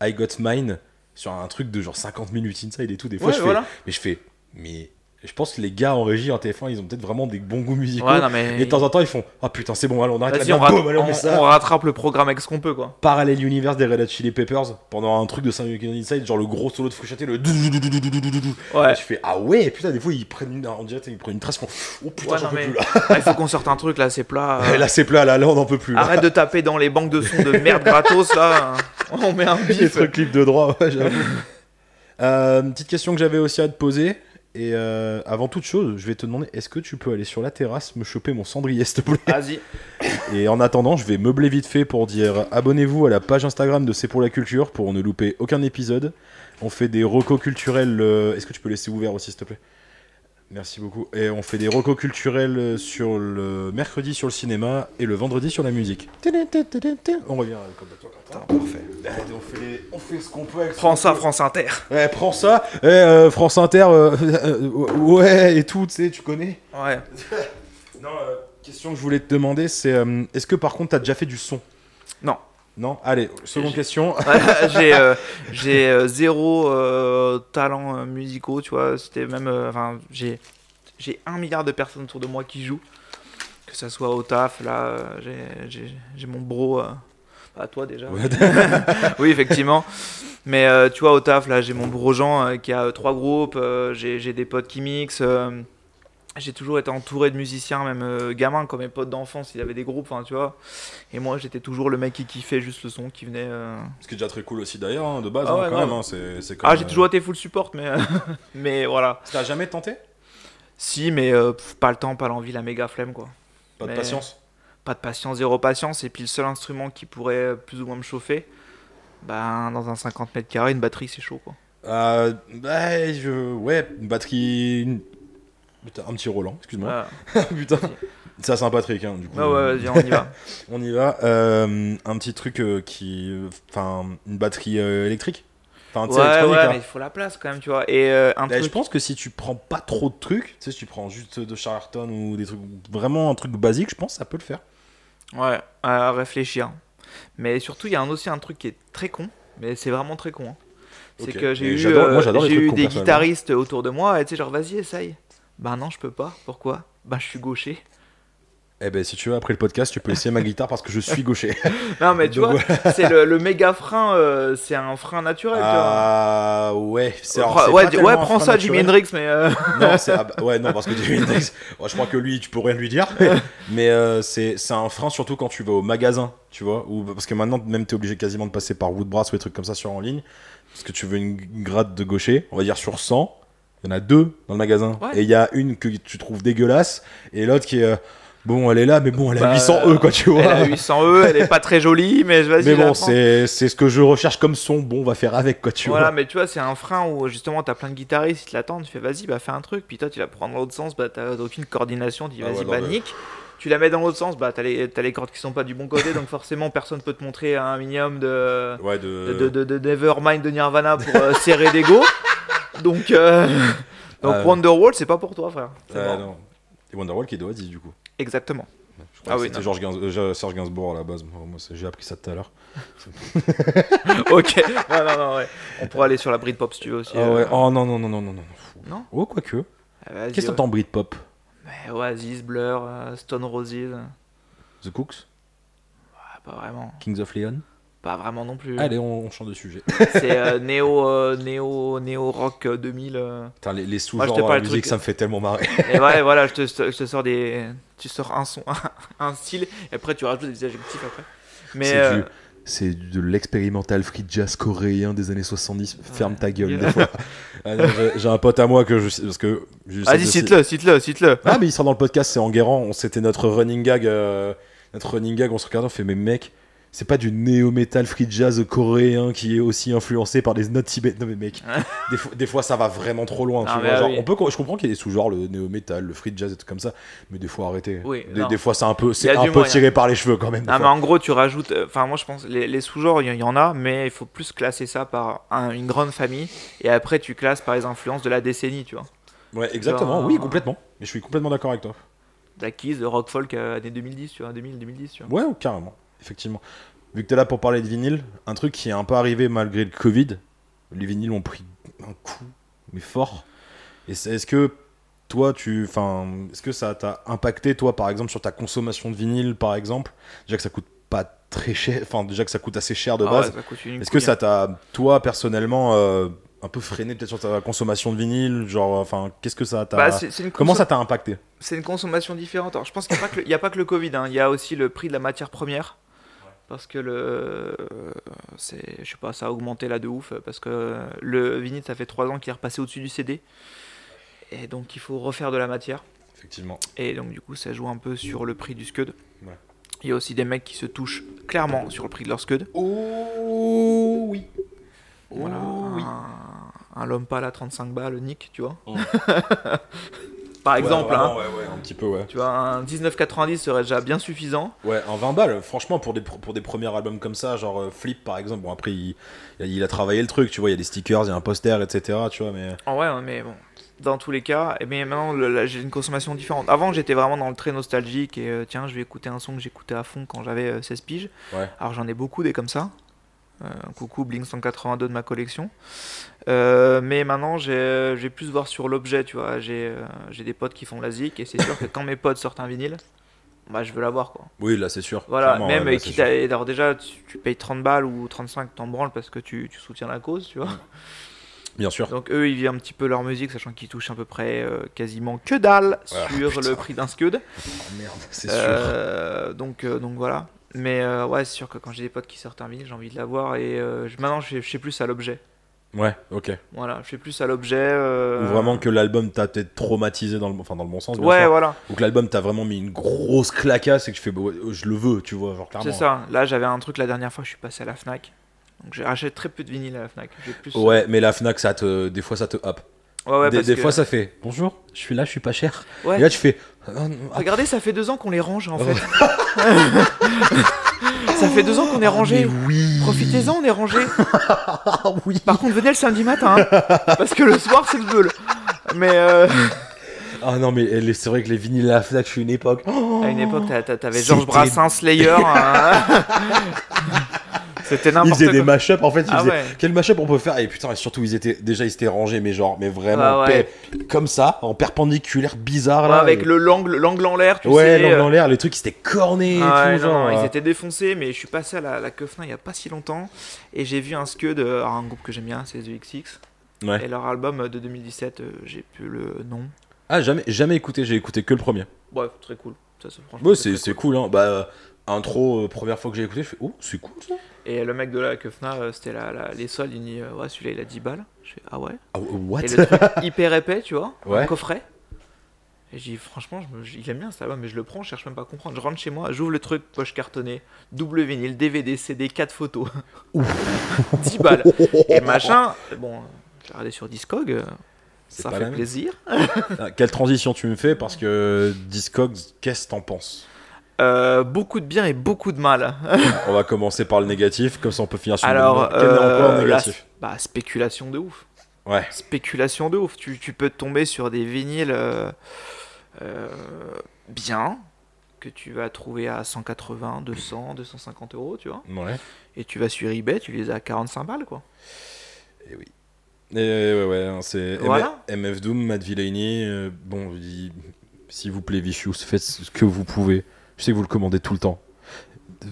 I Got Mine sur un truc de genre 50 minutes inside et tout. Des fois, Ouais, je fais, mais je fais, mais je pense que les gars en régie en TF1, ils ont peut-être vraiment des bons goûts musicaux. Ouais, non mais. et de temps en temps, ils font, ah putain, c'est bon, allez, on arrête la on, rat- allez, on on- met ça. on rattrape le programme avec ce qu'on peut quoi. Parallèle Universe des Red Hot Chili Peppers pendant un truc de 5 minutes inside, genre le gros solo de Fouchaté, le. Ouais. Et je fais, ah ouais, putain, des fois, ils prennent une, on dirait, ils prennent une trace, font, oh putain, Ouais, j'en peux mais- plus là. Il faut qu'on sorte un truc là, c'est plat. euh. Là, c'est plat, là, là, on n'en peut plus. là. Arrête de taper dans les banques de sons de merde gratos là. On met un Les bif. trucs clips de droit, ouais, j'avoue. Euh, une petite question que j'avais aussi à te poser. Et euh, avant toute chose, je vais te demander est-ce que tu peux aller sur la terrasse me choper mon cendrier, s'il te plaît? Vas-y. Et en attendant, je vais meubler vite fait pour dire abonnez-vous à la page Instagram de C'est pour la culture pour ne louper aucun épisode. On fait des recos culturels. euh, Est-ce que tu peux laisser ouvert aussi, s'il te plaît? Merci beaucoup. Et on fait des recos culturels euh, sur le mercredi sur le cinéma et le vendredi sur la musique. On revient euh, comme toi, Quentin. Parfait. Allez, on fait, les- on fait ce qu'on peut avec ce Prends ça. France Inter. Ouais, prends ça. Eh, euh, France Inter, euh, euh, ouais, et tout, tu sais, tu connais. Ouais. Non, euh, question que je voulais te demander, c'est euh, est-ce que par contre t'as déjà fait du son? Non. Non Allez, seconde question. j'ai euh, euh, zéro euh, talent musicaux, tu vois. C'était même. Enfin, j'ai j'ai un milliard de personnes autour de moi qui jouent. Que ça soit au taf, là, j'ai- mon bro. À toi déjà. Ouais. oui, effectivement. Mais tu vois, au taf, là, j'ai mon bourgeon euh, qui a trois groupes, j'ai j'ai des potes qui mixent. J'ai toujours été entouré de musiciens, même euh, gamins, comme mes potes d'enfance, ils avaient des groupes, tu vois. Et moi, j'étais toujours le mec qui kiffait juste le son, qui venait. euh, Ce qui est déjà très cool aussi d'ailleurs, hein, de base, Ah hein, ouais, quand même. hein, c'est, c'est comme, Ah, j'ai euh, toujours été full support, mais, mais voilà. T'as jamais tenté? Si, mais euh, pff, pas le temps, pas l'envie, la méga flemme, quoi. Pas de patience? Pas de patience, zéro patience. Et puis le seul instrument qui pourrait plus ou moins me chauffer, ben, dans un 50 mètres carrés, une batterie, c'est chaud, quoi. Euh, je... ouais, une batterie. Putain, un petit Roland, excuse-moi. Voilà. Putain, c'est à Saint-Patrick, hein, du coup. Ah ouais, on y va. On y va. Euh, un petit truc euh, qui. Enfin, une batterie euh, électrique? Enfin, ouais, électronique, ouais, là. mais il faut la place quand même, tu vois. Et un truc. je pense que si tu prends pas trop de trucs, tu sais, si tu prends juste de Charlton ou des trucs. Vraiment un truc basique, je pense que ça peut le faire. Ouais, à réfléchir. Mais surtout, il y a un- aussi un truc qui est très con, mais c'est vraiment très con. hein. C'est que j'ai eu, eu des guitaristes autour de moi, et tu sais, genre, vas-y, essaye. Bah non, je peux pas. Pourquoi? Bah, je suis gaucher. Eh ben, si tu veux, après le podcast, tu peux essayer ma guitare parce que je suis gaucher. Non, mais tu Donc, vois, c'est le, le méga frein, euh, c'est un frein naturel. Ah, ouais. C'est alors, ouais, prends ça, Jimi. Hendrix, mais. euh, Non, c'est ah bah, ouais non parce que Jimi Hendrix, je crois que lui tu peux rien lui dire, mais euh, c'est c'est un frein surtout quand tu vas au magasin, tu vois, ou parce que maintenant même t'es obligé quasiment de passer par Woodbrass ou des trucs comme ça sur en ligne, parce que tu veux une grade de gaucher, on va dire sur 100, il y en a deux dans le magasin, Ouais. et il y a une que tu trouves dégueulasse et l'autre qui est euh, bon elle est là mais bon elle a Bah, 800 E quoi tu vois. Elle a 800 E, elle est pas très jolie, mais vas-y. mais bon c'est ce que je recherche comme son, bon on va faire avec quoi tu voilà, vois. mais tu vois, c'est un frein où justement t'as plein de guitaristes, ils te l'attendent, tu fais vas-y, bah fais un truc, puis toi tu la prends dans l'autre sens, bah t'as aucune coordination, tu dis Ah vas-y, ouais, bah nique. Tu la mets dans l'autre sens, bah t'as les, les cordes qui sont pas du bon côté, donc forcément personne peut te montrer un minimum de. Ouais de, de, de, de, de Nevermind de Nirvana pour euh, serrer des go. Donc, euh, donc Euh, Wonderwall, c'est pas pour toi, frère. Mort. non. Et Wonderwall qui est d'Oasis du coup. Exactement. Je crois Ah que oui, c'était Gainsbourg, euh, Serge Gainsbourg à la base. Moi, j'ai appris ça tout à l'heure. ok. Non, non, non, ouais. On pourra aller sur la Britpop si tu veux aussi. Ah ouais. euh. Oh non, non, non, non, non, non. Non Oh, quoique. Ah, Qu'est-ce que t'entends Britpop? Mais Oasis, Blur, euh, Stone Roses. The Cooks? Ah, pas vraiment. Kings of Leon? Pas vraiment non plus. Allez, on, on change de sujet. C'est euh, néo, euh, néo, néo rock euh, 2000. euh. Putain, les, les Moi, sous-genres je te dans la parle musique, ça me fait tellement marrer. Et ouais, voilà, je te, je te sors des, tu sors un son, un style, et après tu rajoutes des adjectifs après. Mais C'est euh, du- C'est de l'expérimental free jazz coréen des années 70. Ferme ta gueule, des fois. Ah non, j'ai- J'ai un pote à moi que je. Parce que. je vas-y, de- cite-le, cite-le, cite-le. Ah, mais il sera dans le podcast, c'est Enguerrand. On- C'était notre running gag. euh, notre running gag, on se regardait, on fait, mais mec, c'est pas du néo-metal free jazz coréen qui est aussi influencé par des notes tibétaines. Non, mais mec, des, fois, des fois, ça va vraiment trop loin. tu Ah, vois, mais genre, oui. on peut, je comprends qu'il y ait des sous-genres, le néo-metal, le free jazz et tout comme ça, mais des fois, arrêtez. Oui, des, fois, c'est un peu, y c'est a un du peu moyen. tiré par les cheveux quand même. Non, mais fois. en gros, tu rajoutes. euh, Enfin, moi, je pense les, les sous-genres, il y, en a, mais il faut plus classer ça par un- une grande famille. Et après, tu classes par les influences de la décennie, tu vois. Ouais, exactement, genre- oui, complètement. Mais je suis complètement d'accord avec toi. De la Kiss, de rock folk euh, années 2010, tu vois, 2000, 2010, tu vois. Ouais, carrément, effectivement. Vu que t'es là pour parler de vinyle, un truc qui est un peu arrivé malgré le Covid, les vinyles ont pris un coup, mais fort. Et est-ce que toi, tu, enfin, est-ce que ça t'a impacté toi, par exemple, sur ta consommation de vinyle, par exemple? Déjà que ça coûte pas très cher, enfin déjà que ça coûte assez cher de Ah base. ouais, est-ce que ça t'a, toi personnellement, euh, un peu freiné peut-être sur ta consommation de vinyle, genre, enfin, qu'est-ce que ça t'a, Bah, comment ça t'a impacté? C'est une consommation différente. Alors, je pense qu'il n'y a, pas que le- il y a pas que le Covid, hein. il y a aussi le prix de la matière première. Parce que le. c'est Je sais pas, ça a augmenté là de ouf. Parce que le vinyle, ça fait 3 ans qu'il est repassé au-dessus du CD. Et donc, il faut refaire de la matière. Effectivement. Et donc, du coup, ça joue un peu sur le prix du Scud. Ouais. Il y a aussi des mecs qui se touchent clairement sur le prix de leur Scud. Oh oui. Voilà, Oh oui. un, un Lompal à 35 balles, Nick, tu vois. Oh. Par exemple, hein. un petit peu, ouais. Tu vois, un 19,90 serait déjà bien suffisant. Ouais, en 20 balles, franchement, pour des, pour des premiers albums comme ça, genre euh, Flip par exemple, bon après il, il a travaillé le truc, tu vois, il y a des stickers, il y a un poster, etc. Tu vois, mais. Ah ouais, hein, mais bon, dans tous les cas, eh bien, maintenant j'ai une consommation différente. Avant, j'étais vraiment dans le très nostalgique et euh, tiens, je vais écouter un son que j'écoutais à fond quand j'avais euh, 16 piges. Ouais. Alors j'en ai beaucoup des comme ça. Euh, coucou Blink 182 de ma collection. Euh, mais maintenant, j'ai- je vais plus voir sur l'objet, tu vois. J'ai euh, j'ai des potes qui font la zik et c'est sûr que quand mes potes sortent un vinyle, bah je veux l'avoir quoi. Oui, là c'est sûr. Voilà, même ouais, euh, quitte à- alors déjà tu, tu payes 30 balles ou 35 t'en branles parce que tu, tu soutiens la cause, tu vois. Bien sûr. Donc eux ils vivent un petit peu leur musique sachant qu'ils touchent à peu près euh, quasiment que dalle Ah, sur putain. le prix d'un scud. Oh, merde, c'est sûr. Euh, donc, euh, donc voilà. Mais euh, ouais, c'est sûr que quand j'ai des potes qui sortent un vinyle, j'ai envie de l'avoir. Et euh, je- maintenant, je fais plus à l'objet. Ouais, ok. Voilà, je fais plus à l'objet. euh, Ou vraiment que l'album t'a peut-être traumatisé dans le, enfin, dans le bon sens, bien Ouais, sûr. voilà, Ou que l'album t'a vraiment mis une grosse clacasse et que tu fais, bah ouais, je le veux, tu vois, genre clairement. c'est ça. Là, j'avais un truc la dernière fois, je suis passé à la Fnac. Donc j'ai acheté très peu de vinyle à la Fnac. J'ai plus. Ouais, mais la Fnac, ça te, des fois, ça te hop. Ouais, ouais, des parce des que- fois, ça fait bonjour, je suis là, je suis pas cher. Ouais. Et là, tu fais. ah, non, ah, Regardez, ça fait deux ans qu'on les range en Oh. fait. ça fait deux ans qu'on est rangé. mais oui. Profitez-en, on est rangé. Ah oui. Par contre, venez le samedi matin. hein, parce que le soir, c'est le bulle. Mais euh, Ah non, mais est- c'est vrai que les vinyles à la Fnac, je suis une époque. Oh. à une époque, t'a- t'a- t'avais Georges Brassens, Slayer. hein. C'était Ils n'importe faisaient des quoi. mashups en fait. Ils Ah faisaient, ouais. Quel mashup on peut faire? Et putain, et surtout, ils étaient déjà, ils étaient rangés, mais genre, mais vraiment Ah ouais. comme ça, en perpendiculaire, bizarre Ouais, là. avec et- le l'angle l'angle en l'air, tu ouais, sais. l'angle euh, en l'air, les trucs, ils étaient cornés Ah et ouais, tout, non, genre. non, euh, ils étaient défoncés, mais je suis passé à la, la il y a pas si longtemps et j'ai vu un euh, alors un groupe que j'aime bien, c'est The XX. Ouais. Et leur album euh, de 2017, euh, j'ai plus le nom. Ah, jamais, jamais écouté, j'ai écouté que le premier. Bref, très cool. Ça, c'est franchement. Ouais, c'est c'est cool, hein. Bah, euh, intro, euh, première fois que j'ai écouté, je fais, oh, c'est cool ça. Et le mec de la Keufna, euh, c'était la, la- les soldes, il dit, euh, ouais, celui-là il a 10 balles. Je fais, ah ouais. Ah, what? Et le truc hyper épais, tu vois, Ouais. un coffret. Et j'ai dit, franchement, je me- j- il aime bien ça, mais je le prends, je cherche même pas à comprendre. Je rentre chez moi, j'ouvre le truc, poche cartonnée, double vinyle, DVD, CD, 4 photos. 10 balles. Et machin, bon, j'ai regardé sur Discog, ça fait plaisir. Ah, Quelle transition tu me fais Parce que Discogs, qu'est-ce que t'en penses? Euh, beaucoup de bien et beaucoup de mal. On va commencer par le négatif, comme ça on peut finir sur Alors, le euh, le la- négatif bah, spéculation de ouf. Ouais. Spéculation de ouf. Tu, tu peux tomber sur des vinyles euh, bien, que tu vas trouver à 180, 200, 250 euros, tu vois. Ouais. Et tu vas sur eBay, tu les as à 45 balles, quoi. Et oui. Et ouais, ouais, hein, c'est Voilà. MF Doom, Matt Villainy. euh, bon, il- s'il vous plaît, Vicious, faites ce que vous pouvez. Je sais que vous le commandez tout le temps.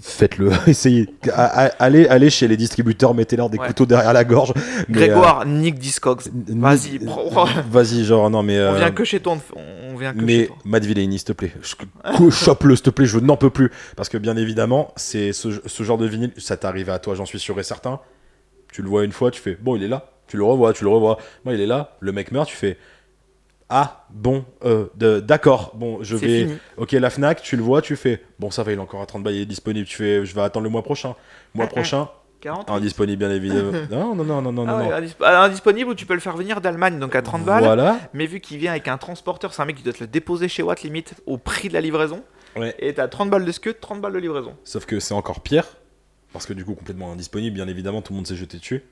Faites-le, essayez. A- Allez, allez chez les distributeurs, mettez-leur des Ouais. couteaux derrière la gorge. mais, Grégoire, Nick Discogs. euh, Vas-y, Vas-y, genre, non, mais. On euh, vient que chez toi. On vient que chez mais toi. Matt Villainy, s'il te plaît, chope-le, s'il te plaît, je n'en peux plus. Parce que bien évidemment, c'est ce, ce genre de vinyle, ça t'arrive à toi, j'en suis sûr et certain. Tu le vois une fois, tu fais, bon, il est là. Tu le revois, tu le revois. Moi, il est là, le mec meurt, tu fais, ah, bon, euh, d'accord, bon, je vais. fini. Ok, la Fnac, tu le vois, tu fais, bon, ça va, il est encore à 30 balles, il est disponible. Tu fais, je vais attendre le mois prochain. Mois Mm, mm. prochain, 40 indisponible, bien évidemment. non, non, non, non, non, Ah non. indisp- ah, indisponible ou tu peux le faire venir d'Allemagne donc à 30 balles. Voilà. Mais vu qu'il vient avec un transporteur, c'est un mec qui doit te le déposer chez Watt limite au prix de la livraison. Ouais. Et t'as 30 balles de scud, 30 balles de livraison. Sauf que c'est encore pire, parce que du coup, complètement indisponible, bien évidemment, tout le monde s'est jeté dessus.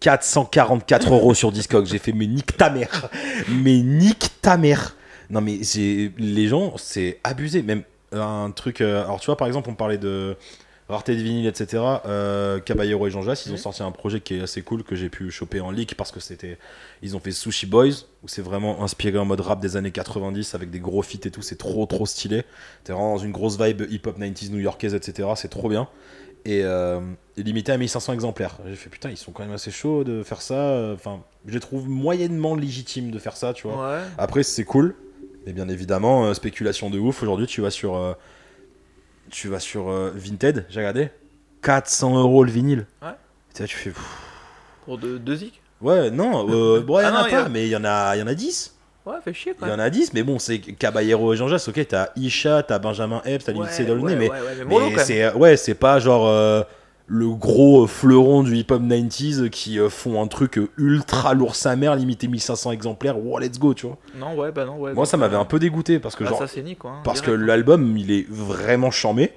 444 euros sur Discog. J'ai fait, mais nique ta mère. Mais nique ta mère. Non, mais les gens, c'est abusé. Même un truc. euh, alors, tu vois, par exemple, on parlait de rareté de vinyle, etc. Euh, Caballero et Jean Jass, ils ont sorti un projet qui est assez cool que j'ai pu choper en leak parce que c'était. Ils ont fait Sushi Boys, où c'est vraiment inspiré en mode rap des années 90 avec des gros feats et tout. C'est trop, trop stylé. T'es vraiment dans une grosse vibe hip-hop 90s new-yorkaise, etc. C'est trop bien. Et, euh, et limité à 1500 exemplaires. J'ai fait putain, ils sont quand même assez chauds de faire ça. Enfin, je les trouve moyennement légitimes de faire ça, tu vois. Ouais. Après, c'est cool. Mais bien évidemment, euh, spéculation de ouf. Aujourd'hui, tu vas sur. euh, tu vas sur euh, Vinted, j'ai regardé. 400 euros le vinyle. Ouais. Tu sais, tu fais. pff, Pour de, deux zik? Ouais, non, euh, bon, il y Ah en a non, il y pas, a- mais il y en a, il y en a 10. Ouais, fait chier Il quoi. y en a 10, mais bon, c'est Caballero et Jean Jass, ok, t'as Isha, t'as Benjamin Epps, t'as Lindsay ouais, mais, c'est euh, ouais, c'est pas genre euh, le gros fleuron du hip-hop 90s qui euh, font un truc euh, ultra lourd sa mère, limité 1500 exemplaires, wow, let's go, tu vois. Non, ouais, bah non, ouais. Moi, donc, ça m'avait euh, un peu dégoûté parce que bah, genre ça c'est nique quoi. hein, parce que direct. l'album, il est vraiment charmé.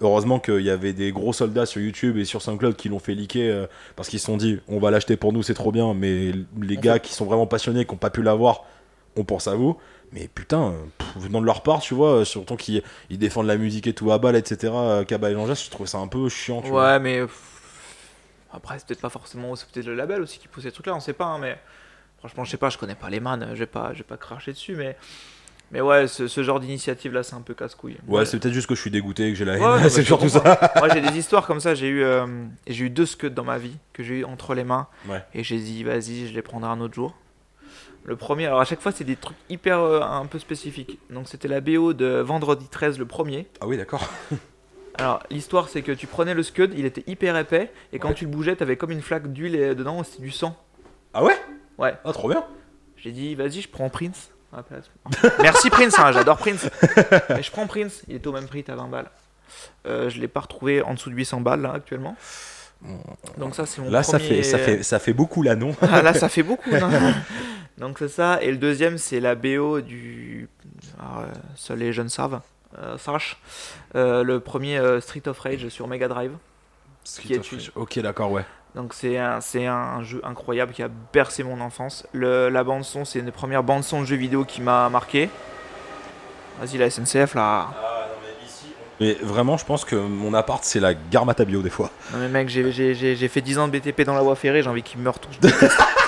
Heureusement qu'il y avait des gros soldats sur YouTube et sur SoundCloud qui l'ont fait euh, parce qu'ils se sont dit on va l'acheter pour nous, c'est trop bien. Mais les gars qui sont vraiment passionnés, qui n'ont pas pu l'avoir, on pense à vous. Mais putain, euh, pff, venant de leur part, tu vois, euh, surtout qu'ils ils défendent la musique et tout à balle, etc. euh, Kaba et Jean Jass, je trouve ça un peu chiant, tu Ouais, vois. mais. Après, c'est peut-être pas forcément. C'est peut-être le label aussi qui pousse ces trucs-là, on sait pas, hein, mais. Franchement, je sais pas, je connais pas les man, je vais pas, je vais pas cracher dessus, mais. Mais ouais, ce, ce genre d'initiative là, c'est un peu casse-couille. Ouais, c'est peut-être juste que je suis dégoûté, que j'ai la haine. Ouais, c'est surtout ça. Moi, j'ai des histoires comme ça. J'ai eu, euh, j'ai eu deux scuds dans ma vie que j'ai eu entre les mains. Ouais. Et j'ai dit, vas-y, je les prendrai un autre jour. Le premier, alors à chaque fois, c'est des trucs hyper euh, un peu spécifiques. Donc, c'était la BO de Vendredi 13, le premier. Ah oui, d'accord. Alors, l'histoire, c'est que tu prenais le scud, il était hyper épais. Et quand Ouais. tu le bougeais, t'avais comme une flaque d'huile et dedans, c'était du sang. Ah ouais? Ouais. Ah, trop bien. J'ai dit, vas-y, je prends Prince. place. Merci Prince, hein, j'adore Prince. Mais je prends Prince, il était au même prix, t'as 20 balles. Euh, je l'ai pas retrouvé en dessous de 800 balles là actuellement. Donc ça c'est mon Là, ça fait, ça, fait, ça fait beaucoup là, non? Ah, là ça fait beaucoup. non? Donc c'est ça. Et le deuxième c'est la BO du. Alors, euh, seuls les jeunes savent. Euh, sache. Euh, le premier euh, Street of Rage sur Mega Drive. Street Qui of Rage. Ok, d'accord, ouais. Donc c'est un, c'est un jeu incroyable qui a bercé mon enfance. Le, la bande son, c'est une des premières bandes son de jeux vidéo qui m'a marqué. Vas-y la SNCF là. Mais vraiment, je pense que mon appart, c'est la gare Matabio des fois. Non mais mec, j'ai- j'ai j'ai- j'ai fait 10 ans de BTP dans la voie ferrée, j'ai envie qu'ils meurent tous. Je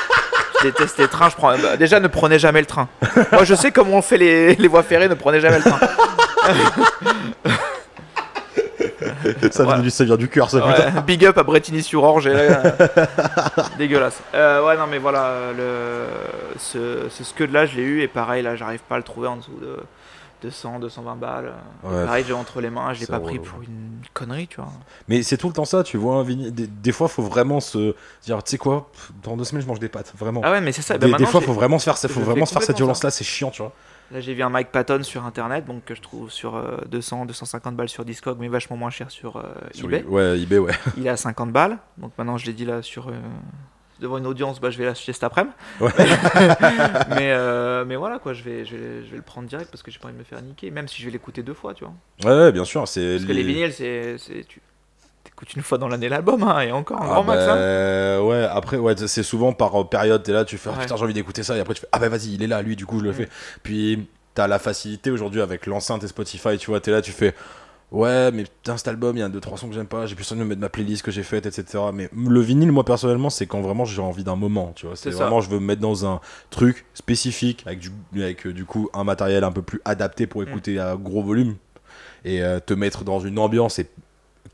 déteste, les trains, je prends... bah, déjà ne prenez jamais le train. Moi je sais comment on fait les, les voies ferrées, ne prenez jamais le train. ça, vient Ouais. du, ça vient du cœur, ça, putain. Big up à Bretigny-sur-Orge. Dégueulasse. Euh, ouais non mais voilà, le, ce, ce scud là je l'ai eu et pareil là j'arrive pas à le trouver en dessous de 200, 220 balles. Ouais. Pareil j'ai entre les mains, je l'ai pas pris pour une connerie tu vois. Mais c'est tout le temps ça, tu vois. Des, des fois, faut vraiment se dire, tu sais quoi, dans deux semaines, je mange des pâtes, vraiment. Ah ouais mais c'est ça. des, Bah, des fois, faut vraiment se faire, faut vraiment se faire cette violence-là, c'est chiant, tu vois. Là, j'ai vu un Mike Patton sur internet, donc que je trouve sur euh, 200, 250 balles sur Discog, mais vachement moins cher sur, euh, Sur eBay. Ouais, eBay, ouais. Il est à 50 balles, donc maintenant je l'ai dit là sur. euh, devant une audience, bah, je vais l'acheter cet après-midi. Ouais. mais, euh, mais voilà, quoi, je vais, je, vais, je vais le prendre direct parce que j'ai pas envie de me faire niquer, même si je vais l'écouter deux fois, tu vois. Ouais, ouais, bien sûr. Parce que les vinyles, c'est. c'est- Tu écoutes une fois dans l'année l'album, hein, et encore un Ah grand max. hein. bah, ouais, après, ouais, c'est souvent par euh, période, t'es là, tu fais, ah, Ouais. putain, j'ai envie d'écouter ça, et après tu fais, ah bah vas-y, il est là, lui, du coup, je le Mm. fais. Puis, t'as la facilité aujourd'hui avec l'enceinte et Spotify, tu vois, t'es là, tu fais, ouais, mais putain, cet album, il y a deux, trois sons que j'aime pas, j'ai plus envie de me mettre ma playlist que j'ai faite, etc. Mais le vinyle, moi, personnellement, c'est quand vraiment j'ai envie d'un moment, tu vois. C'est vraiment, je veux me mettre dans un truc spécifique, avec du, avec, euh, du coup, un matériel un peu plus adapté pour Mm. écouter à gros volume, et euh, te mettre dans une ambiance et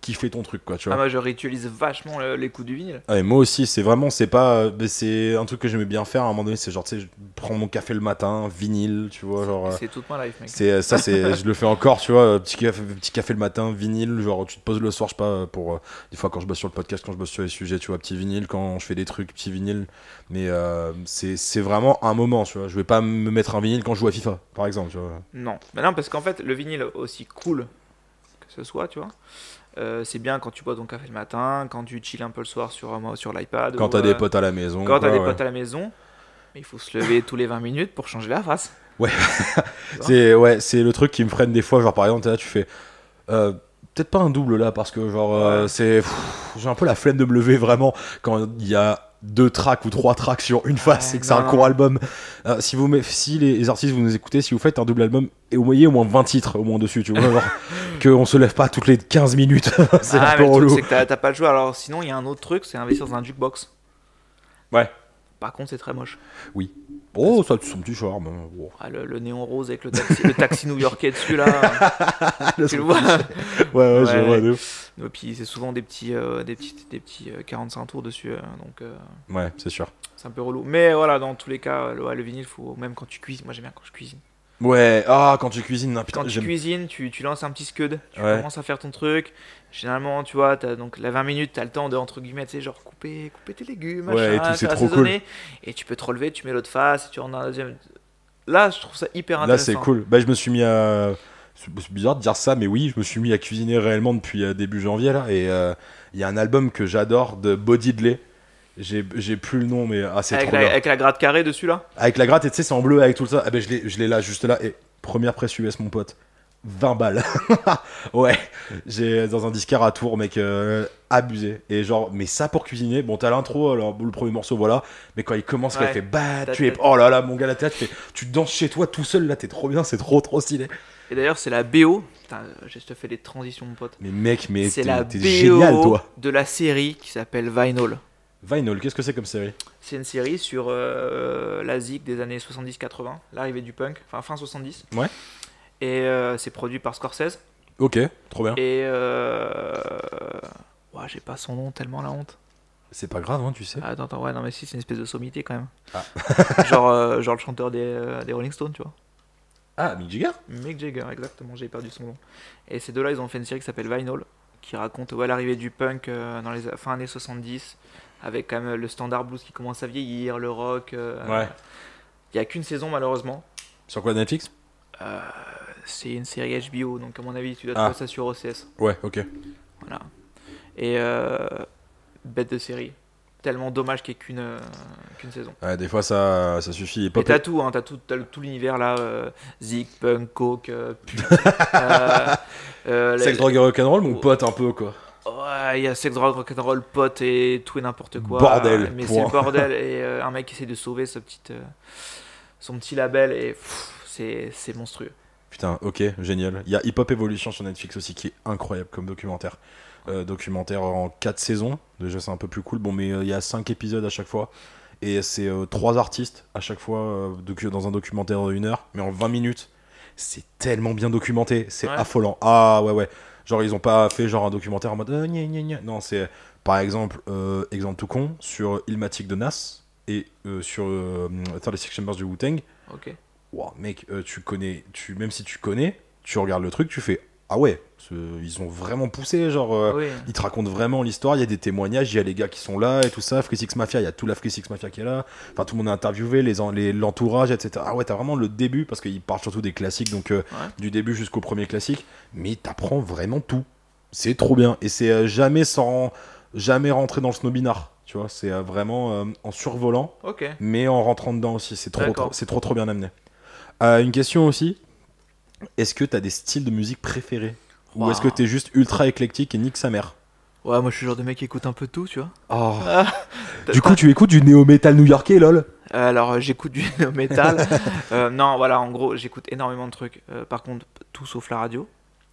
kiffer ton truc, quoi, tu vois. Ah, moi, je réutilise vachement le- les coups du vinyle. Ah, moi aussi, c'est vraiment, c'est pas, mais c'est un truc que j'aimais bien faire à un moment donné, c'est genre, tu sais, je prends mon café le matin, vinyle, tu vois, genre. euh, C'est toute ma life, mec. C'est euh, ça, c'est, je le fais encore, tu vois, euh, petit café, petit café le matin, vinyle, genre tu te poses le soir, je sais pas, euh, pour euh, des fois quand je bosse sur le podcast, quand je bosse sur les sujets, tu vois, petit vinyle, quand je fais des trucs, petit vinyle, mais euh, c'est, c'est vraiment un moment, tu vois. Je vais pas me mettre un vinyle quand je joue à FIFA, par exemple, tu vois. Non, mais non, parce qu'en fait, le vinyle, aussi cool que ce soit, tu vois, euh, c'est bien quand tu bois ton café le matin, quand tu chill un peu le soir sur, euh, sur l'iPad. Quand t'as euh, des potes à la maison, Quand t'as quoi, des ouais. potes à la maison, mais il faut se lever tous les 20 minutes pour changer la face. Ouais. C'est ouais, le truc qui me freine des fois. Genre par exemple, là, tu fais euh, peut-être pas un double là parce que genre euh, c'est j'ai un peu la flemme de me lever vraiment quand il y a deux tracks ou trois tracks sur une face et que c'est un court album. album. si vous si les, les artistes vous nous écoutez, si vous faites un double album et au moins au moins 20 titres au moins dessus, tu vois, genre que on se lève pas toutes les 15 minutes, c'est ah, un peu mais relou. c'est que t'as- pas le choix. Alors sinon, il y a un autre truc, c'est investir dans un jukebox. Ouais. Par contre, c'est très moche. Oh, ça a son petit charme. hein. Bon. Ah, le, le néon rose avec le taxi, le taxi new-yorkais dessus là. tu le vois Ouais, ouais, je Ouais. vois de ouf. Et puis c'est souvent des petits, euh, des petits, des petits euh, 45 tours dessus, euh, donc euh, Ouais, c'est sûr. c'est un peu relou. Mais voilà, dans tous les cas, le, ouais, le vinyle, faut même quand tu cuisines. Moi j'aime bien quand je cuisine. Ouais, ah, quand tu cuisines, non, putain, Quand tu j'aime. cuisines, tu, tu lances un petit scud, tu Ouais. commences à faire ton truc. Généralement, tu vois, as donc la 20 minutes, tu as le temps de, entre guillemets, tu sais, genre couper, couper tes légumes, Ouais, machin, et tout, c'est faire trop assaisonner. Et tu peux te relever, tu mets l'autre face, et tu en as un deuxième. Là, je trouve ça hyper Là, intéressant. c'est cool. Bah, je me suis mis à. C'est c'est bizarre de dire ça, mais oui, je me suis mis à cuisiner réellement depuis euh, début janvier là. Et euh, il y a un album que j'adore de Body Delay. J'ai plus le nom, mais ah, c'est Avec trop la, bien. avec la gratte carrée dessus là? Avec la gratte, et tu sais, c'est en bleu avec tout ça. Ah, ben, je l'ai là, juste là. Et première presse US, mon pote. 20 balles. ouais, j'ai dans un disquaire à Tours, mec, euh, abusé. Et genre, mais ça pour cuisiner, bon, t'as l'intro, alors le premier morceau, voilà. Mais quand il commence, là, il Ouais. fait bah, tu es. Oh là là, mon gars, t'es là, tu fais. Tu danses chez toi tout seul, là, t'es trop bien, c'est trop, trop stylé. Et d'ailleurs, c'est la BO. Putain, je te fais des transitions, mon pote. Mais mec, mais C'est t'es la génial, toi. de la série qui s'appelle Vinyl. Vinyl, qu'est-ce que c'est comme série C'est une série sur euh, la zik des années 70-80, l'arrivée du punk, enfin fin 70. Ouais. Et euh, c'est produit par Scorsese. Ok, trop bien. Et euh... ouais, j'ai pas son nom tellement la honte. C'est pas grave, hein, tu sais. Ah, Attends, attends, ouais, non mais si, c'est une espèce de sommité quand même. Ah. genre, euh, genre le chanteur des, des Rolling Stones, tu vois. Ah, Mick Jagger? Mick Jagger, exactement, j'ai perdu son nom. Et ces deux-là, ils ont fait une série qui s'appelle Vinyl, qui raconte ouais, l'arrivée du punk euh, dans les fin années 70, avec quand même le standard blues qui commence à vieillir, le rock. euh, Ouais. Il y a qu'une saison malheureusement. Sur quoi Netflix? Euh, c'est une série HBO, donc à mon avis, tu dois Ah. trouver ça sur OCS. Ouais, ok. Voilà. Et euh, bête de série. Tellement dommage qu'il n'y ait qu'une euh, qu'une saison. Ouais, des fois, ça, ça suffit. Et t'as tout, hein, t'as tout, tout l'univers là, euh, Zik, punk, coke, euh, pute, euh, euh, Sex, drogue et rock'n'roll, mon Oh. pote, un peu, quoi. Ouais, il y a sex, drogue, rock'n'roll, pote et tout et n'importe quoi. Bordel, Mais c'est le bordel. Et euh, un mec essaie de sauver ce petit, euh, son petit label et c'est monstrueux. Putain, ok, génial. Il y a Hip Hop Evolution sur Netflix aussi qui est incroyable comme documentaire. Euh, documentaire en 4 saisons. Déjà, c'est un peu plus cool. Bon, mais il y a 5 épisodes à chaque fois. Et c'est 3 artistes à chaque fois dans un documentaire 1 heure, mais en 20 minutes. C'est tellement bien documenté, c'est Ouais. affolant. Ah ouais, ouais. Genre, ils ont pas fait genre un documentaire en mode euh, gna, gna, gna. Non, c'est par exemple, euh, exemple tout con, sur Ilmatic de Nas et euh, sur euh, 36 Chambers du Wu-Tang. Ok. Wow, mec, tu connais, tu, même si tu connais, tu regardes le truc, tu fais Ah ouais, ils ont vraiment poussé, genre. euh, oui. Ils te racontent vraiment l'histoire, il y a des témoignages, il y a les gars qui sont là et tout ça, Free Six Mafia, il y a tout la Free Six Mafia qui est là, enfin tout le monde est interviewé, les en- les- l'entourage, etc. Ah ouais, t'as vraiment le début, parce qu'ils parlent surtout des classiques, donc euh, Ouais. du début jusqu'au premier classique, mais t'apprends vraiment tout. C'est trop bien, et c'est euh, jamais sans jamais rentrer dans le snobinard, tu vois, c'est vraiment en survolant, mais en rentrant dedans aussi, c'est trop, trop- c'est trop trop bien amené. Une question aussi, est-ce que t'as des styles de musique préférés Ou est-ce que t'es juste ultra éclectique et nique sa mère Ouais, moi je suis le genre de mec qui écoute un peu tout, tu vois. Oh. Ah. Du coup, tu écoutes du néo-metal new-yorkais, lol Euh, Alors euh, j'écoute du métal. Euh, non, voilà, en gros, j'écoute énormément de trucs. Euh, par contre, tout sauf la radio,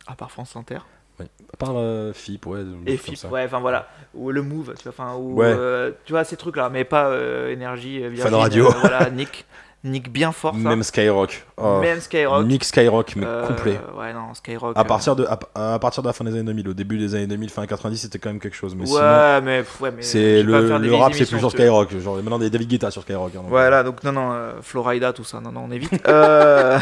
à part France Inter. À part euh, FIP, ouais. Et comme FIP, ça. ouais, enfin voilà. Ou le Move, tu vois, enfin, ou, Ouais. euh, tu vois, ces trucs-là, mais pas euh, énergie, Radio. euh, voilà, Nick. Nick bien fort, ça. Même Skyrock. Oh. Même Skyrock. Nick Skyrock, mais Euh, complet. Ouais, non, Skyrock. À euh, partir, de, à, à partir de la fin des années 2000, au début des années 2000, fin 90, c'était quand même quelque chose. Mais ouais, sinon, mais, pff, ouais, mais c'est le, des rap, c'est plus sur Skyrock. Genre, maintenant, a David Guetta sur Skyrock. hein, donc, Voilà, donc non, non, euh, Florida, tout ça, non, non, on évite. Euh,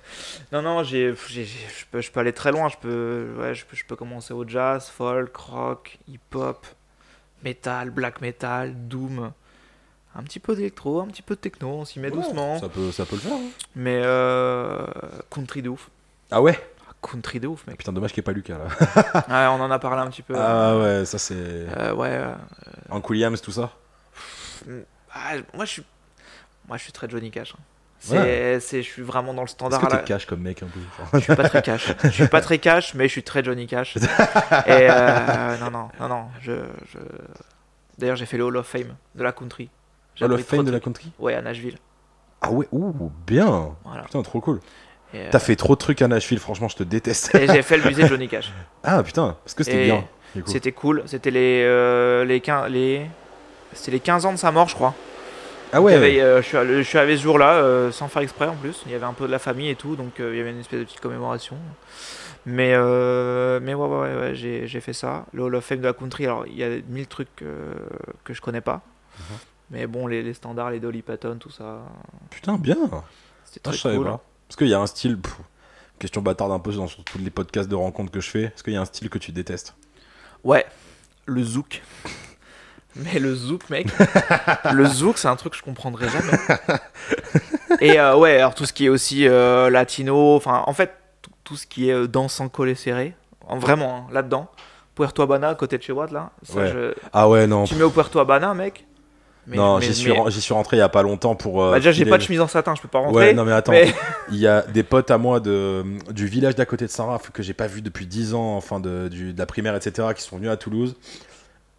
non, non, j'ai- je, peux, je peux aller très loin, je peux, ouais, je, peux, je peux commencer au jazz, folk, rock, hip-hop, metal, black metal, doom, un petit peu d'électro, un petit peu de techno, on s'y met ouais, doucement, Ça peut, ça peut le faire. hein. mais euh, country de ouf. Ah ouais? Ah, Country de ouf, mec. Putain, dommage qu'il n'y ait pas Lucas là. Ouais, on en a parlé un petit peu. Ah ouais, ça c'est. Euh, ouais, euh, Hank Williams, tout ça? Ah, moi je suis, moi je suis très Johnny Cash. hein. C'est, c'est, je suis vraiment dans le Est-ce standard. que là. cash comme mec un peu Je suis pas très cash. Je suis pas très cash, mais je suis très Johnny Cash. Et euh, non, non, non, non. Je, je... D'ailleurs, j'ai fait le Hall of Fame de la country. J'ai Hall of appris trop Fame de de la country Ouais, à Nashville. Ah ouais, ouh, bien Voilà. Putain, trop cool. Euh, T'as fait trop de trucs à Nashville, franchement, je te déteste. et j'ai fait le musée Johnny Cash. Ah putain, parce que c'était bien. C'était cool. C'était les, euh, les, 15, les... C'était les 15 ans de sa mort, je crois. Ah ouais, avait, euh, je, suis allé, je suis arrivé ce jour-là, euh, sans faire exprès en plus. Il y avait un peu de la famille et tout, donc euh, il y avait une espèce de petite commémoration. Mais, euh, mais ouais, ouais, ouais, ouais, j'ai, fait ça. Le Hall of Fame de la country, alors il y a mille trucs que je connais pas. Mhm. Mais bon, les, les standards, les Dolly Patton, tout ça, putain, bien. c'était Ah, très je savais cool. pas. Parce qu'il y a un style. pff, question bâtarde un peu dans sur tous les podcasts de rencontres que je fais. Est-ce qu'il y a un style que tu détestes? Ouais, le zouk. Mais le zouk, mec, le zouk, c'est un truc que je comprendrai jamais. Et euh, ouais, alors tout ce qui est aussi euh, latino, enfin, en fait, tout, ce qui est euh, danse sans collet serré, en, vraiment, hein, là-dedans. Puerto Habana, côté de chez Watt, là. ça, Ouais. je- Ah ouais, non. Tu mets au Puerto Habana, mec. Mais- non, j'y suis, mais- rentré il y a pas longtemps pour. euh, Bah, déjà, j'ai pas de chemise en satin, je peux pas rentrer. Ouais, non mais attends, mais- il y a des potes à moi de, du village d'à côté de Saint-Raph que j'ai pas vu depuis 10 ans, enfin de, du- de la primaire, etc., qui sont venus à Toulouse.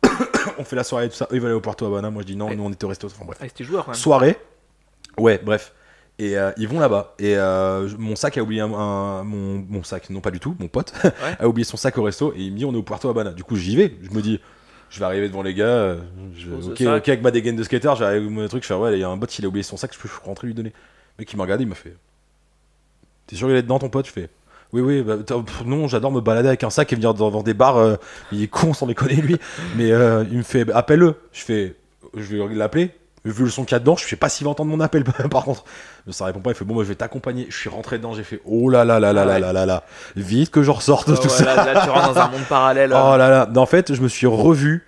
On fait la soirée et tout ça. Eux, ils veulent aller au Puerto Habana. Moi, je dis non, Ouais. nous, on était au resto. Enfin bref. Ah, c'était joueur quand même. Soirée. Ouais, bref. Et euh, ils vont là-bas. Et euh, mon sac a oublié un, un- mon, mon sac, non pas du tout, mon pote a oublié son sac au resto et il me dit on est au Puerto Habana. Du coup, j'y vais. Je me dis, je vais arriver devant les gars, euh, je- ok, avec ma dégaine de skater, j'arrive avec mon truc, je fais ouais, il y a un bot, il a oublié son sac, je peux rentrer lui donner. Le mec, il m'a regardé, il m'a fait T'es sûr qu'il est dedans ton pote? Je fais Oui, oui, bah, pff, non, j'adore me balader avec un sac et venir dans, dans des bars. euh, il est con sans déconner, lui. Mais euh, il me fait Appelle-le. Je fais Je vais l'appeler. Vu le son qu'il y a dedans, je sais pas s'il va entendre mon appel par contre. Mais ça répond pas, il fait Bon, je vais t'accompagner. Je suis rentré dedans, j'ai fait Oh là là là là Ah là là là là. Vite que je ressorte de Ah tout ouais, ça. là, là, tu rentres dans un monde parallèle. Oh là là, Non, en fait, je me suis revu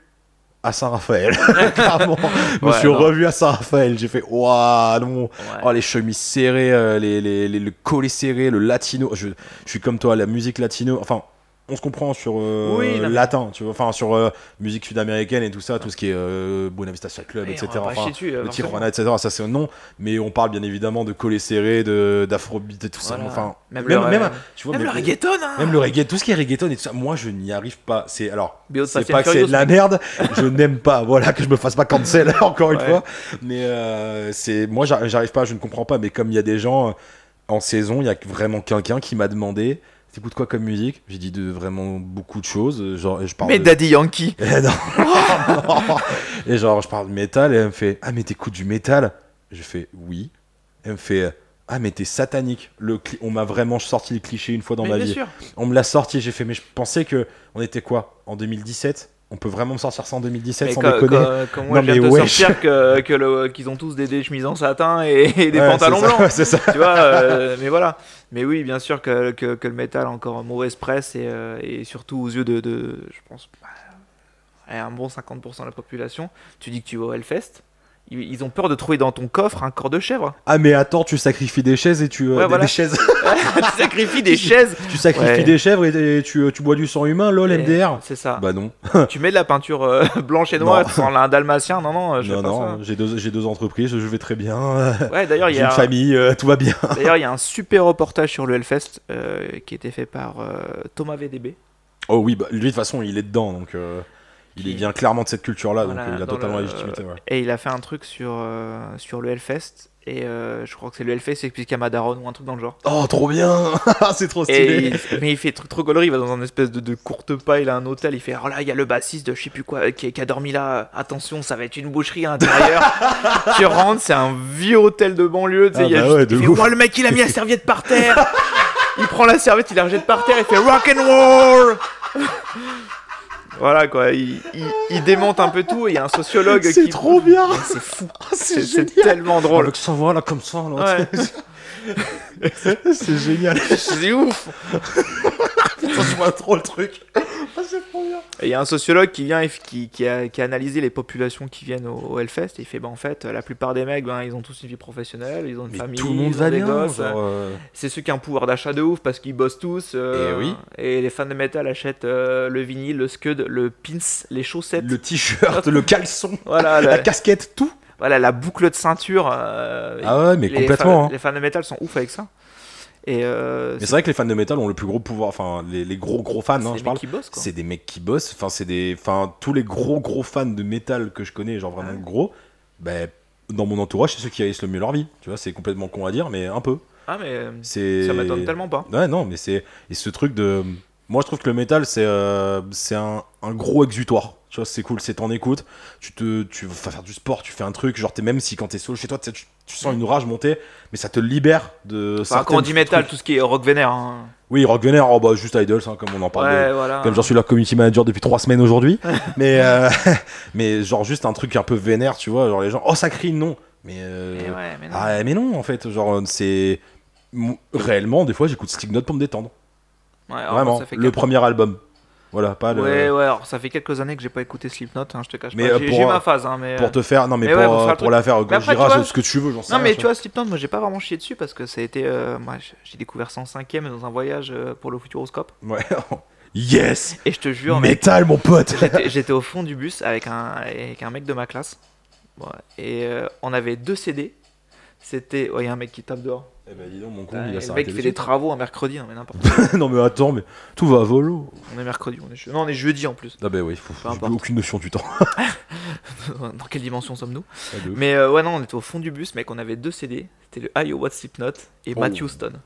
à Saint-Raphaël. Clairement, je me Ouais, suis non. revu à Saint-Raphaël. J'ai fait, waouh, non. Ouais. Oh, les chemises serrées, euh, les, les, les- le collet serré, le latino. Je, je suis comme toi, la musique latino. Enfin, on se comprend sur euh, Oui, non, mais- latin, tu vois. Enfin, sur euh, musique sud-américaine et tout ça, tout ce qui est euh, Buena Social Club, Ouais, etc. Enfin, dessus, euh, le. Tijuana, etc. Ça, c'est un nom. Mais on parle bien évidemment de collet serré, de- d'afrobeat et tout ça. Enfin, Même même, le- même, tu vois, Même mais- le reggaeton, hein même le reggaeton, tout ce qui est reggaeton et tout ça, moi je n'y arrive pas. C'est alors, c'est pas que c'est de la merde, je n'aime pas. Voilà, que je me fasse pas cancel encore une Ouais. fois. Mais euh, c'est moi j'arrive j'arrive pas, je ne comprends pas. Mais comme il y a des gens euh, en saison, il y a vraiment quelqu'un qui m'a demandé. T'écoutes quoi comme musique J'ai dit de vraiment beaucoup de choses. euh, Genre, et je parle Mais de- Daddy Yankee Eh non. Et genre, je parle de métal et elle me fait Ah, mais t'écoutes du métal? Je fais Oui. Elle me fait Ah, mais t'es satanique. Le cli- On m'a vraiment sorti le cliché une fois dans Mais ma bien vie. sûr On me l'a sorti, j'ai fait, mais je pensais que on était quoi En 2017 On peut vraiment me sortir ça en 2017 Mais sans co- déconner co- comme moi, Non, mais de sortir que, que qu'ils ont tous des, des chemises en satin et, et des Ouais, pantalons blancs. ouais, ça. tu vois, euh, mais voilà. Mais oui, bien sûr que, que, que le métal a encore mauvaise presse et, euh, et surtout aux yeux de, de je pense, bah, un bon 50% de la population. Tu dis que tu vas au Hellfest, ils, ont peur de trouver dans ton coffre un corps de chèvre. Ah, mais attends, tu sacrifies des chaises et tu. euh, Ouais, des, voilà. des chaises. tu sacrifies des chaises. tu sacrifies Ouais. des chèvres et, et tu, euh, tu bois du sang humain, lol, Et MDR. C'est ça. Bah non. tu mets de la peinture euh, blanche et noire, tu un dalmatien. Non, non, je non, pas non, j'ai deux, j'ai deux entreprises, je vais très bien. Ouais, d'ailleurs, il y J'ai a. une famille, euh, tout va bien. D'ailleurs, il y a un super reportage sur le Hellfest euh, qui a été fait par euh, Thomas VDB. Oh oui, bah, lui de toute façon, il est dedans, donc euh, il vient clairement de cette culture-là, Voilà, donc euh, il a totalement le- la légitimité. ouais. Et il a fait un truc sur, euh, sur le Hellfest. Et euh, je crois que c'est le Hellfest expliqué à Madaron ou un truc dans le genre. Oh, trop bien C'est trop stylé il- mais il fait truc trop gaulerie, il va dans un espèce de, de courte paille, il a un hôtel, il fait Alors là, il y a le bassiste de je sais plus quoi qui, qui a dormi là, attention, ça va être une boucherie à l'intérieur. tu rentres, c'est un vieux hôtel de banlieue, tu sais, Ah il y a bah juste- ouais, de il fait. Ouah, le mec il a mis la serviette par terre Il prend la serviette, il la rejette par terre, il fait rock and roll Voilà quoi, il, il- il démonte un peu tout et il y a un sociologue C'est qui. trop bien C'est fou, C'est c'est c'est tellement drôle. Avec ça, voilà, comme ça, là. Ouais. c'est génial C'est ouf je vois trop le truc Ah, Et il y a un sociologue qui vient et qui, qui a, qui a analysé les populations qui viennent au, au Hellfest et il fait bah, en fait la plupart des mecs ben, ils ont tous une vie professionnelle, ils ont une Mais famille, tout le monde ils ont va des bien, gosses. euh, C'est ceux qui ont un pouvoir d'achat de ouf parce qu'ils bossent tous. euh, Eh oui. Et les fans de métal achètent euh, le vinyle, le scud, le pins, les chaussettes. le t-shirt, le caleçon, Voilà, la casquette, tout voilà la boucle de ceinture. euh, Ah ouais, mais les complètement Fans, hein. Les fans de métal sont ouf avec ça. Et euh, Mais c'est vrai que les fans de métal ont le plus gros pouvoir, enfin, les, les gros gros fans, hein, je parle. C'est des mecs qui bossent, enfin, c'est des. Enfin, tous les gros gros fans de métal que je connais, genre vraiment Ouais. gros, ben, dans mon entourage, c'est ceux qui réussissent le mieux leur vie. Tu vois, c'est complètement con à dire, mais un peu. Ah mais C'est. ça m'étonne tellement pas. Ouais, non, mais c'est. Et ce truc de. Moi, je trouve que le métal, c'est euh, c'est un, un gros exutoire. Tu vois, c'est cool, c'est t'en écoutes. Tu te, tu vas faire du sport, tu fais un truc. Genre, t'es même si quand t'es solo chez toi, tu, tu, sens une rage monter, mais ça te libère de. Enfin, certaines quand on dit métal, tout ce qui est rock vénère. hein. Oui, Rock Vener, oh bah juste Idols, hein, comme on en parle. de- Ouais, voilà. Comme j'en suis leur community manager depuis trois semaines aujourd'hui. mais, euh, mais genre, juste un truc un peu vénère, tu vois. Genre, les gens, oh, ça crie, non. Mais. euh, Mais ouais, mais non. ah, mais non, en fait. Genre, c'est. Réellement, des fois, j'écoute Slipknot pour me détendre. Ouais, alors, Vraiment, ça fait le premier album. Voilà, pas le. Ouais, ouais, alors ça fait quelques années que j'ai pas écouté Slipknot, hein, je te cache Mais, pas. euh, J'ai pour- j'ai ma phase, hein, mais. Pour te faire. Non, mais, Mais pour, ouais, pour euh, faire la faire Gojira, vois- c'est ce que tu veux, j'en sais Non, mais tu vois, Slipknot, moi j'ai pas vraiment chié dessus parce que ça a été. euh, moi j'ai découvert ça en cinquième dans un voyage euh, pour le Futuroscope. Ouais. yes Et je te jure, Métal, mon pote j'étais- j'étais au fond du bus avec un, avec un mec de ma classe. Et euh, on avait deux CD. C'était. Oh, il y a un mec qui tape dehors. Eh ben, dis donc, mon con, il va le mec fait dessus. des travaux un mercredi, non mais n'importe quoi. non, mais attends, mais tout va à volo. On est mercredi, on est je- Non, on est jeudi en plus. Ah, bah oui, faut, Peu j'ai importe. aucune notion du temps. Dans quelle dimension sommes-nous Ah, de ouf. Mais euh, ouais, non, on était au fond du bus, mec. On avait deux CD. C'était le Iowa Slipknot et Oh. Matthew Stone.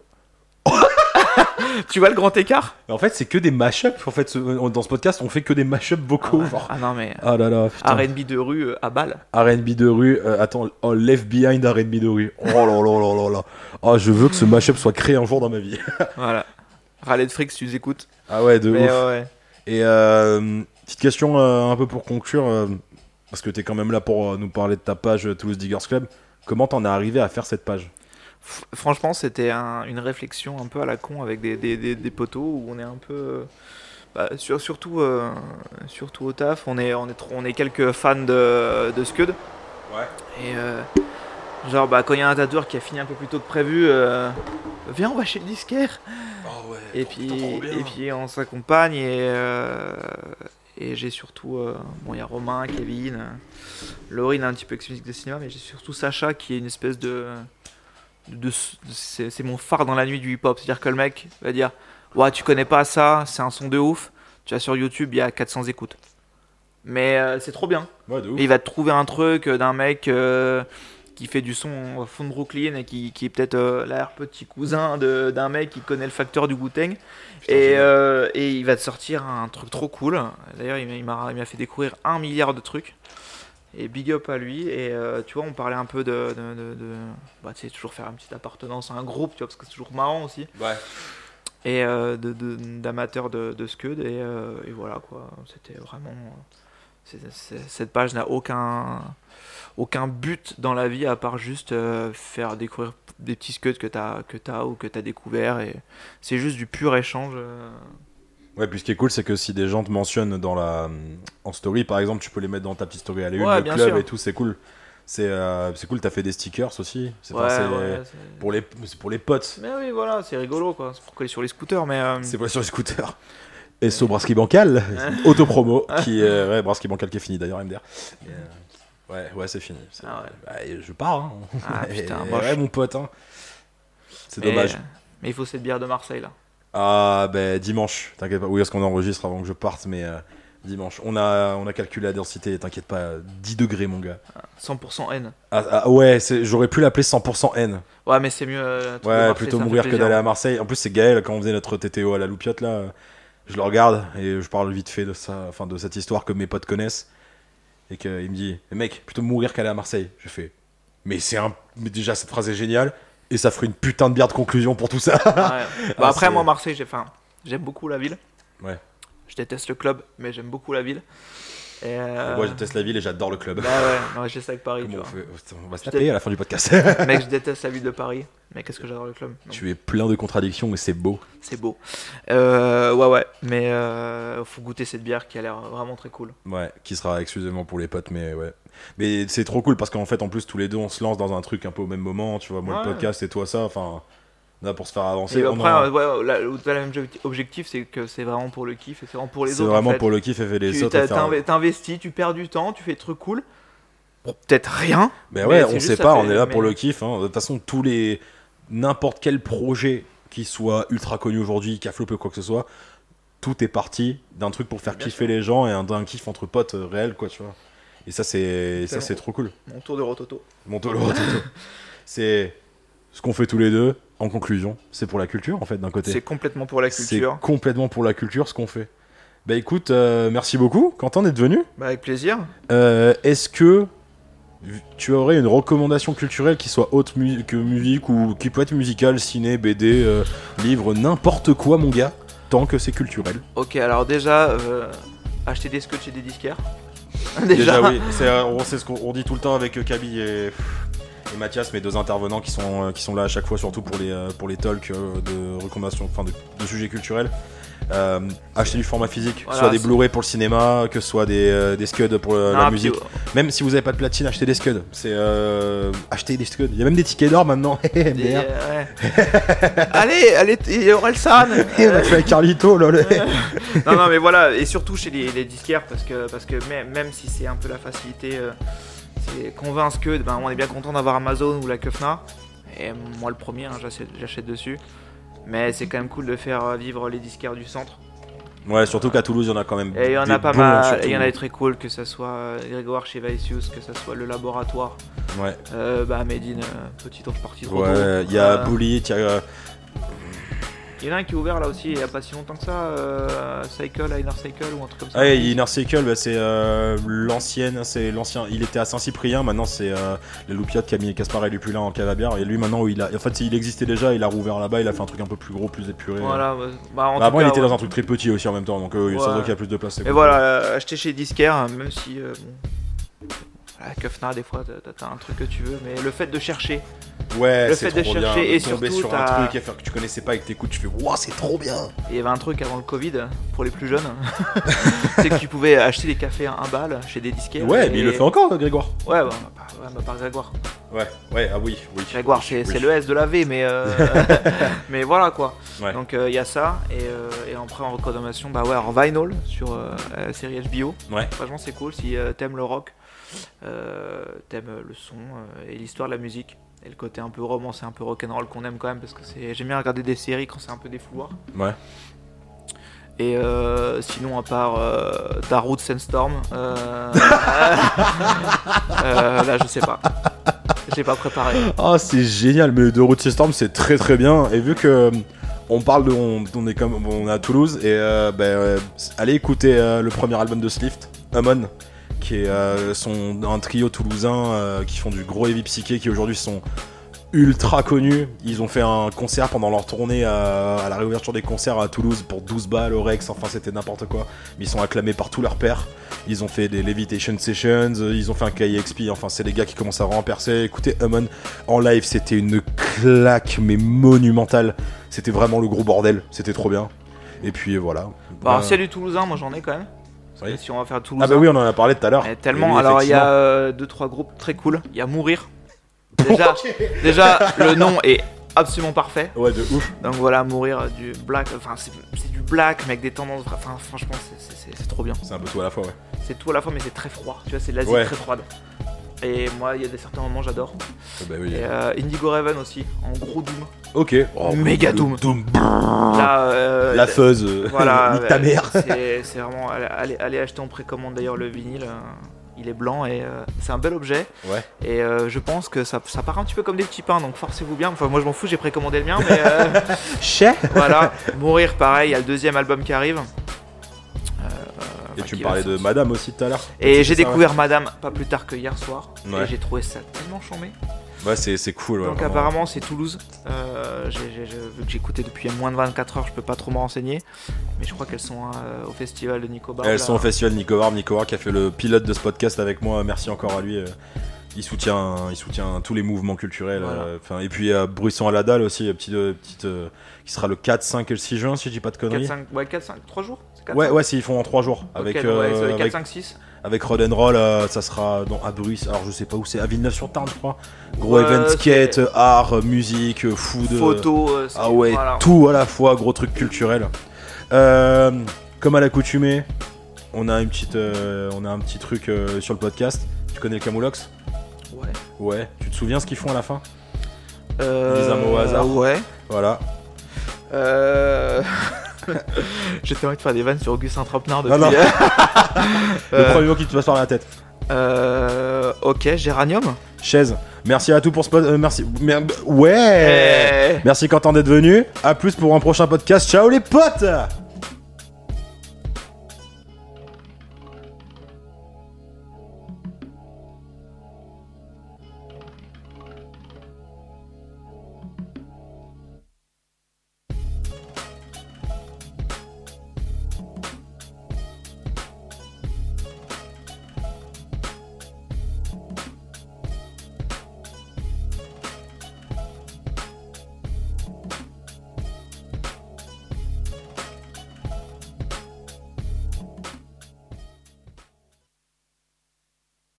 Tu vois le grand écart? En fait, c'est que des mashups. En fait, ce- dans ce podcast, on fait que des mashups vocaux. genre. Ah non, mais Ah là là, putain. RB de rue euh, à balle. R&B de rue. euh, attends, oh, Left Behind R&B de rue. Oh là là là là là. Oh, je veux que ce mashup soit créé un jour dans ma vie. Voilà. Rallye de fric si tu nous écoutes. Ah ouais, de Mais ouf. ouais, ouais. Et euh, petite question euh, un peu pour conclure, euh, parce que t'es quand même là pour euh, nous parler de ta page euh, Toulouse Diggers Club. Comment t'en es arrivé à faire cette page? Franchement, c'était un- une réflexion un peu à la con avec des, des, des, des potos où on est un peu. euh, bah, sur- surtout, euh, surtout au taf, on est, on est, on est quelques fans de, de Scud. Ouais. Et euh, genre, bah, quand il y a un tatoueur qui a fini un peu plus tôt que prévu, euh, viens, on va chez le disquaire. Oh ouais. Et puis, et puis on s'accompagne et, et j'ai surtout, bon il y a Romain, Kevin, Laurine un petit peu ex-musique de cinéma, mais j'ai surtout Sacha qui est une espèce de, de, c'est mon phare dans la nuit du hip-hop, c'est-à-dire que le mec va dire, ouais tu connais pas ça, c'est un son de ouf, tu vas sur YouTube il y a 400 écoutes, mais euh, c'est trop bien. Ouais. Et il va te trouver un truc euh, d'un mec euh, qui fait du son au fond de Brooklyn et qui, qui est peut-être euh, l'arrière-petit cousin d'un mec qui connaît le facteur du. Putain, Et, et il va te sortir un truc trop cool. D'ailleurs, il m'a fait découvrir un milliard de trucs. Et big up à lui. Et euh, tu vois, on parlait un peu de. de, de- de- bah, tu sais, toujours faire une petite appartenance à un groupe, tu vois, parce que c'est toujours marrant aussi. Ouais. Et euh, d'amateurs de, de, Scud. Et, euh, et voilà, quoi. C'était vraiment. cette page n'a aucun. Aucun but dans la vie à part juste euh, faire découvrir des petits scuds que t'as que as ou que t'as découvert et c'est juste du pur échange Ouais, puis ce qui est cool, c'est que si des gens te mentionnent dans la, en story, par exemple, tu peux les mettre dans ta petite story à la une, Ouais, le club sûr. et tout, c'est cool. C'est euh, cool, t'as fait des stickers aussi. C'est Ouais, ouais, pour, les, pour les potes. Mais oui, voilà, c'est rigolo quoi. C'est pour coller sur les scooters, mais. euh, C'est pas sur les scooters. Et sur Brasserie Bancal, autopromo, qui est. Ouais, Brasserie Bancal qui est fini d'ailleurs, MDR. Et, euh, ouais, ouais, c'est fini. Ah bah, je pars. Hein. Ah, putain, Et- ouais, mon pote. Hein. C'est dommage. Mais il faut cette bière de Marseille là. Ah, ben dimanche, t'inquiète pas. Oui, est-ce qu'on enregistre avant que je parte, mais euh, dimanche. On a, on a calculé la densité, t'inquiète pas, 10 degrés, mon gars. 100% N. Ah, ah, ouais, c'est- j'aurais pu l'appeler 100% N. Ouais, mais c'est mieux. euh, de Ouais, Marseille, plutôt ça me fait mourir que plaisir. d'aller à Marseille. En plus, c'est Gaël, quand on faisait notre TTO à la loupiote, là, euh, je le regarde et je parle vite fait de ça, enfin de cette histoire que mes potes connaissent. Et qu'il me dit, Mais mec, plutôt mourir qu'aller à Marseille. Je fais, mais c'est un. Mais déjà, cette phrase est géniale. Et ça ferait une putain de bière de conclusion pour tout ça. Ouais. Bah, Ah, après, moi, Marseille, j'ai faim. J'aime beaucoup la ville. Ouais. Je déteste le club, mais j'aime beaucoup la ville. Et, euh, Moi, je déteste la ville et j'adore le club. Bah ouais, j'ai ça avec Paris. tu on, fait va se taper à la fin du podcast. Mec, je déteste la ville de Paris. Mais qu'est-ce que j'adore le club. Donc, tu es plein de contradictions, mais c'est beau. C'est beau. Euh, ouais, ouais. Mais euh, faut goûter cette bière qui a l'air vraiment très cool. Ouais, qui sera excusez-moi pour les potes, mais ouais. Mais c'est trop cool parce qu'en fait, en plus, tous les deux, on se lance dans un truc un peu au même moment. Tu vois, moi, Ouais. le podcast et toi, ça. Enfin, là, pour se faire avancer. Après, en- euh, ouais, le même obje- objectif, c'est que c'est vraiment pour le kiff et c'est vraiment pour les C'est autres. en vraiment fait. pour le kiff et fait les Tu autres. t'investis, tu perds du temps, tu fais des trucs cool. Bon, peut-être rien. Ben mais ouais, c'est on sait pas, fait- on est là pour mais- le kiff. hein. De toute façon, tous les. N'importe quel projet qui soit ultra connu aujourd'hui, qui a flopé ou quoi que ce soit, tout est parti d'un truc pour faire Bien kiffer les gens et un- d'un kiff entre potes euh, réel, quoi, tu vois. Et ça, c'est ça c'est trop cool. Mon tour de rototo. Mon tolo, Toto. C'est ce qu'on fait tous les deux. En conclusion, c'est pour la culture, en fait, d'un côté. C'est complètement pour la C'est culture. complètement pour la culture ce qu'on fait. Bah écoute, euh, merci beaucoup, Quentin, d'être venu. Bah, avec plaisir. Euh, Est-ce que tu aurais une recommandation culturelle qui soit haute mu- que musique ou qui peut être musicale, ciné, BD, euh, livre, n'importe quoi, mon gars, tant que c'est culturel? Ok, alors déjà, acheter des scotch et des disquaires. Déjà, oui, c'est euh, on- ce qu'on on dit tout le temps avec euh, Kaby et, et Mathias, mes deux intervenants qui sont, euh, qui sont là à chaque fois, surtout pour les, euh, pour les talks euh, de recommandations, enfin de, de sujets culturels. Euh, acheter du format physique, Voilà, soit des Blu-ray pour le cinéma, que ce soit des, euh, des scuds pour euh, la puis, musique. Même si vous avez pas de platine, achetez des scuds. C'est euh, acheter des scuds. Il y a même des tickets d'or maintenant. des- Merde. ouais. allez, allez, il y aura le San. Et on a fait avec Carlito, lol. non, non, mais voilà, et surtout chez les, les disquaires, parce que, parce que même, même si c'est un peu la facilité, c'est convainc que ben, on est bien content d'avoir Amazon ou la Kefna. Et moi, le premier, hein, j'achète dessus. Mais c'est quand même cool de faire euh, vivre les disquaires du centre. Ouais, surtout qu'à Toulouse, il y en a quand même. Et il y en a pas mal, il y en a des très cool, que ce soit euh, Grégoire chez Vaisius, que ce soit le laboratoire, Ouais, euh, bah, Medine, petite partie de ouais. Il y a Bully, il y a. Il y en a un qui est ouvert là aussi il y a pas si longtemps que ça. euh, Cycle, à Inner Cycle ou un truc comme ça. Ah, et Inner Cycle, bah, c'est euh, l'ancienne, c'est l'ancien. Il était à Saint-Cyprien, maintenant c'est euh, les Loupiottes qui a mis Caspar et Lupulin en cave à bière. Et lui, maintenant, il a, en fait, il existait déjà, il a rouvert là-bas, il a fait un truc un peu plus gros, plus épuré. Voilà, bah, bah, en Bah, tout avant, il était ouais. dans un truc très petit aussi en même temps, donc euh, ça Ouais. voit qu'il y a plus de place. Et cool. voilà, euh, acheter chez Disquaire, hein, même si. euh, bon. Voilà, Kefna, des fois, t'as un truc que tu veux, mais le fait de chercher, Ouais, le fait de trop bien chercher de et tomber surtout, sur un truc et faire que tu connaissais pas et que t'écoutes, tu fais Waouh, c'est trop bien. il y avait un truc avant le Covid, pour les plus jeunes, c'est que tu pouvais acheter des cafés à 1 balle chez des disquaires. Ouais, et- mais il le fait encore, Grégoire. Ouais, bah, bah, ouais, bah, par Grégoire. Ouais, ouais, ah oui, oui. Grégoire, c'est oui. le S de la V, mais, euh, mais voilà quoi. Ouais. Donc il y a ça, et, euh, et après en recommandation, bah ouais, en vinyl sur euh, la série HBO. Ouais. Franchement, c'est cool si euh, t'aimes le rock, euh, t'aimes euh, le son euh, et l'histoire de la musique. Et le côté un peu romancé, un peu rock'n'roll qu'on aime quand même parce que c'est j'aime bien regarder des séries quand c'est un peu des fouloirs. Ouais. Et euh, sinon à part euh, Sandstorm, euh, euh, là je sais pas, j'ai pas préparé. Ah, c'est génial, mais de Route Storm, c'est très très bien. Et vu que euh, on parle de. On, on est, comme, on est à Toulouse, et euh, ben, euh, allez écouter euh, le premier album de Slift, Amon, qui est euh, son, un trio toulousain euh, qui font du gros heavy psyché, qui aujourd'hui sont ultra connus. Ils ont fait un concert pendant leur tournée à, à la réouverture des concerts à Toulouse pour 12 balles au Rex, enfin c'était n'importe quoi. Mais ils sont acclamés par tous leurs pairs. Ils ont fait des Levitation Sessions, euh, ils ont fait un KXP, enfin c'est les gars qui commencent à vraiment percer. Écoutez, Amon en live, c'était une claque mais monumentale. C'était vraiment le gros bordel, c'était trop bien. Et puis voilà. Bah, Euh, s'il y a du Toulousain, moi j'en ai quand même. Oui. Si on va faire Toulousain. ah bah oui, on en a parlé tout à l'heure. Eh, tellement. Oui, Alors il y a euh, deux trois groupes très cool. Il y a Mourir. Déjà, déjà le nom est absolument parfait. Ouais, de ouf. Donc voilà, Mourir euh, du black. Enfin c'est du black mais avec des tendances. Enfin franchement c'est- trop bien. C'est un peu tout à la fois, ouais. C'est tout à la fois mais c'est très froid. Tu vois c'est de l'Asie Ouais. très froide. Et moi il y a des certains moments j'adore. Ah bah oui. Et euh, Indigo Raven aussi en gros doom. Ok. Oh, Méga doom. doom. Là euh, La fuzz. Voilà, nique ta mère. C'est vraiment. Allez, allez- acheter en précommande d'ailleurs le vinyle. euh, il est blanc et euh, c'est un bel objet. Ouais. Et euh, je pense que ça, ça part un petit peu comme des petits pains, donc forcez-vous bien. Enfin, moi je m'en fous, j'ai précommandé le mien, mais euh, Cher. voilà. Mourir, pareil, il y a le deuxième album qui arrive. Euh, Et tu me parlais de. Madame aussi tout à l'heure. Et j'ai découvert Madame pas plus tard que hier soir. Ouais. Et j'ai trouvé ça tellement chambé. Ouais, c'est cool. ouais, Donc vraiment. apparemment c'est Toulouse. Euh, j'ai- vu que écouté depuis moins de 24 heures, je peux pas trop me renseigner. Mais je crois qu'elles sont euh, au festival de Nico Barbe, Elles là. sont au festival Nico Barbe, Nico Barbe qui a fait le pilote de ce podcast avec moi. Merci encore à lui. euh, Il soutient, il soutient tous les mouvements culturels. Voilà. euh, enfin, et puis euh, Bruisson à la dalle aussi, petite, petite, qui sera le 4, 5 et le 6 juin si je dis pas de 4, conneries. 5, ouais, 4, 5, 3 jours C'est 4, Ouais, 5? ouais, s'ils font en 3 jours. Avec, Ok, donc, ouais, euh, ça va être 4, avec, 5, 6. Avec Roll and Roll, euh, ça sera dans, à Bruce. Alors je sais pas où c'est, à Villeneuve-sur-Tarn, je crois. Gros Ouais, event skate, euh, art, euh, musique, food. Photo. euh, Ah ouais, voilà. tout à la fois, gros truc culturel. Comme à l'accoutumée, on a une petite, euh, on a un petit truc sur le podcast. Tu connais le Camoulox? Ouais. Ouais. Tu te souviens ce qu'ils font à la fin? Euh, Des mots au hasard? Ouais. Voilà. Euh... J'étais envie de faire des vannes sur Augustin Trapenard depuis. Non, non. Le Euh, premier mot qui te passe par la tête. euh, Ok, Géranium. Chaise. Merci à tous pour ce pod- euh, merci. Mer- Ouais. Eh. Merci Quentin d'être venu. À plus pour un prochain podcast. Ciao les potes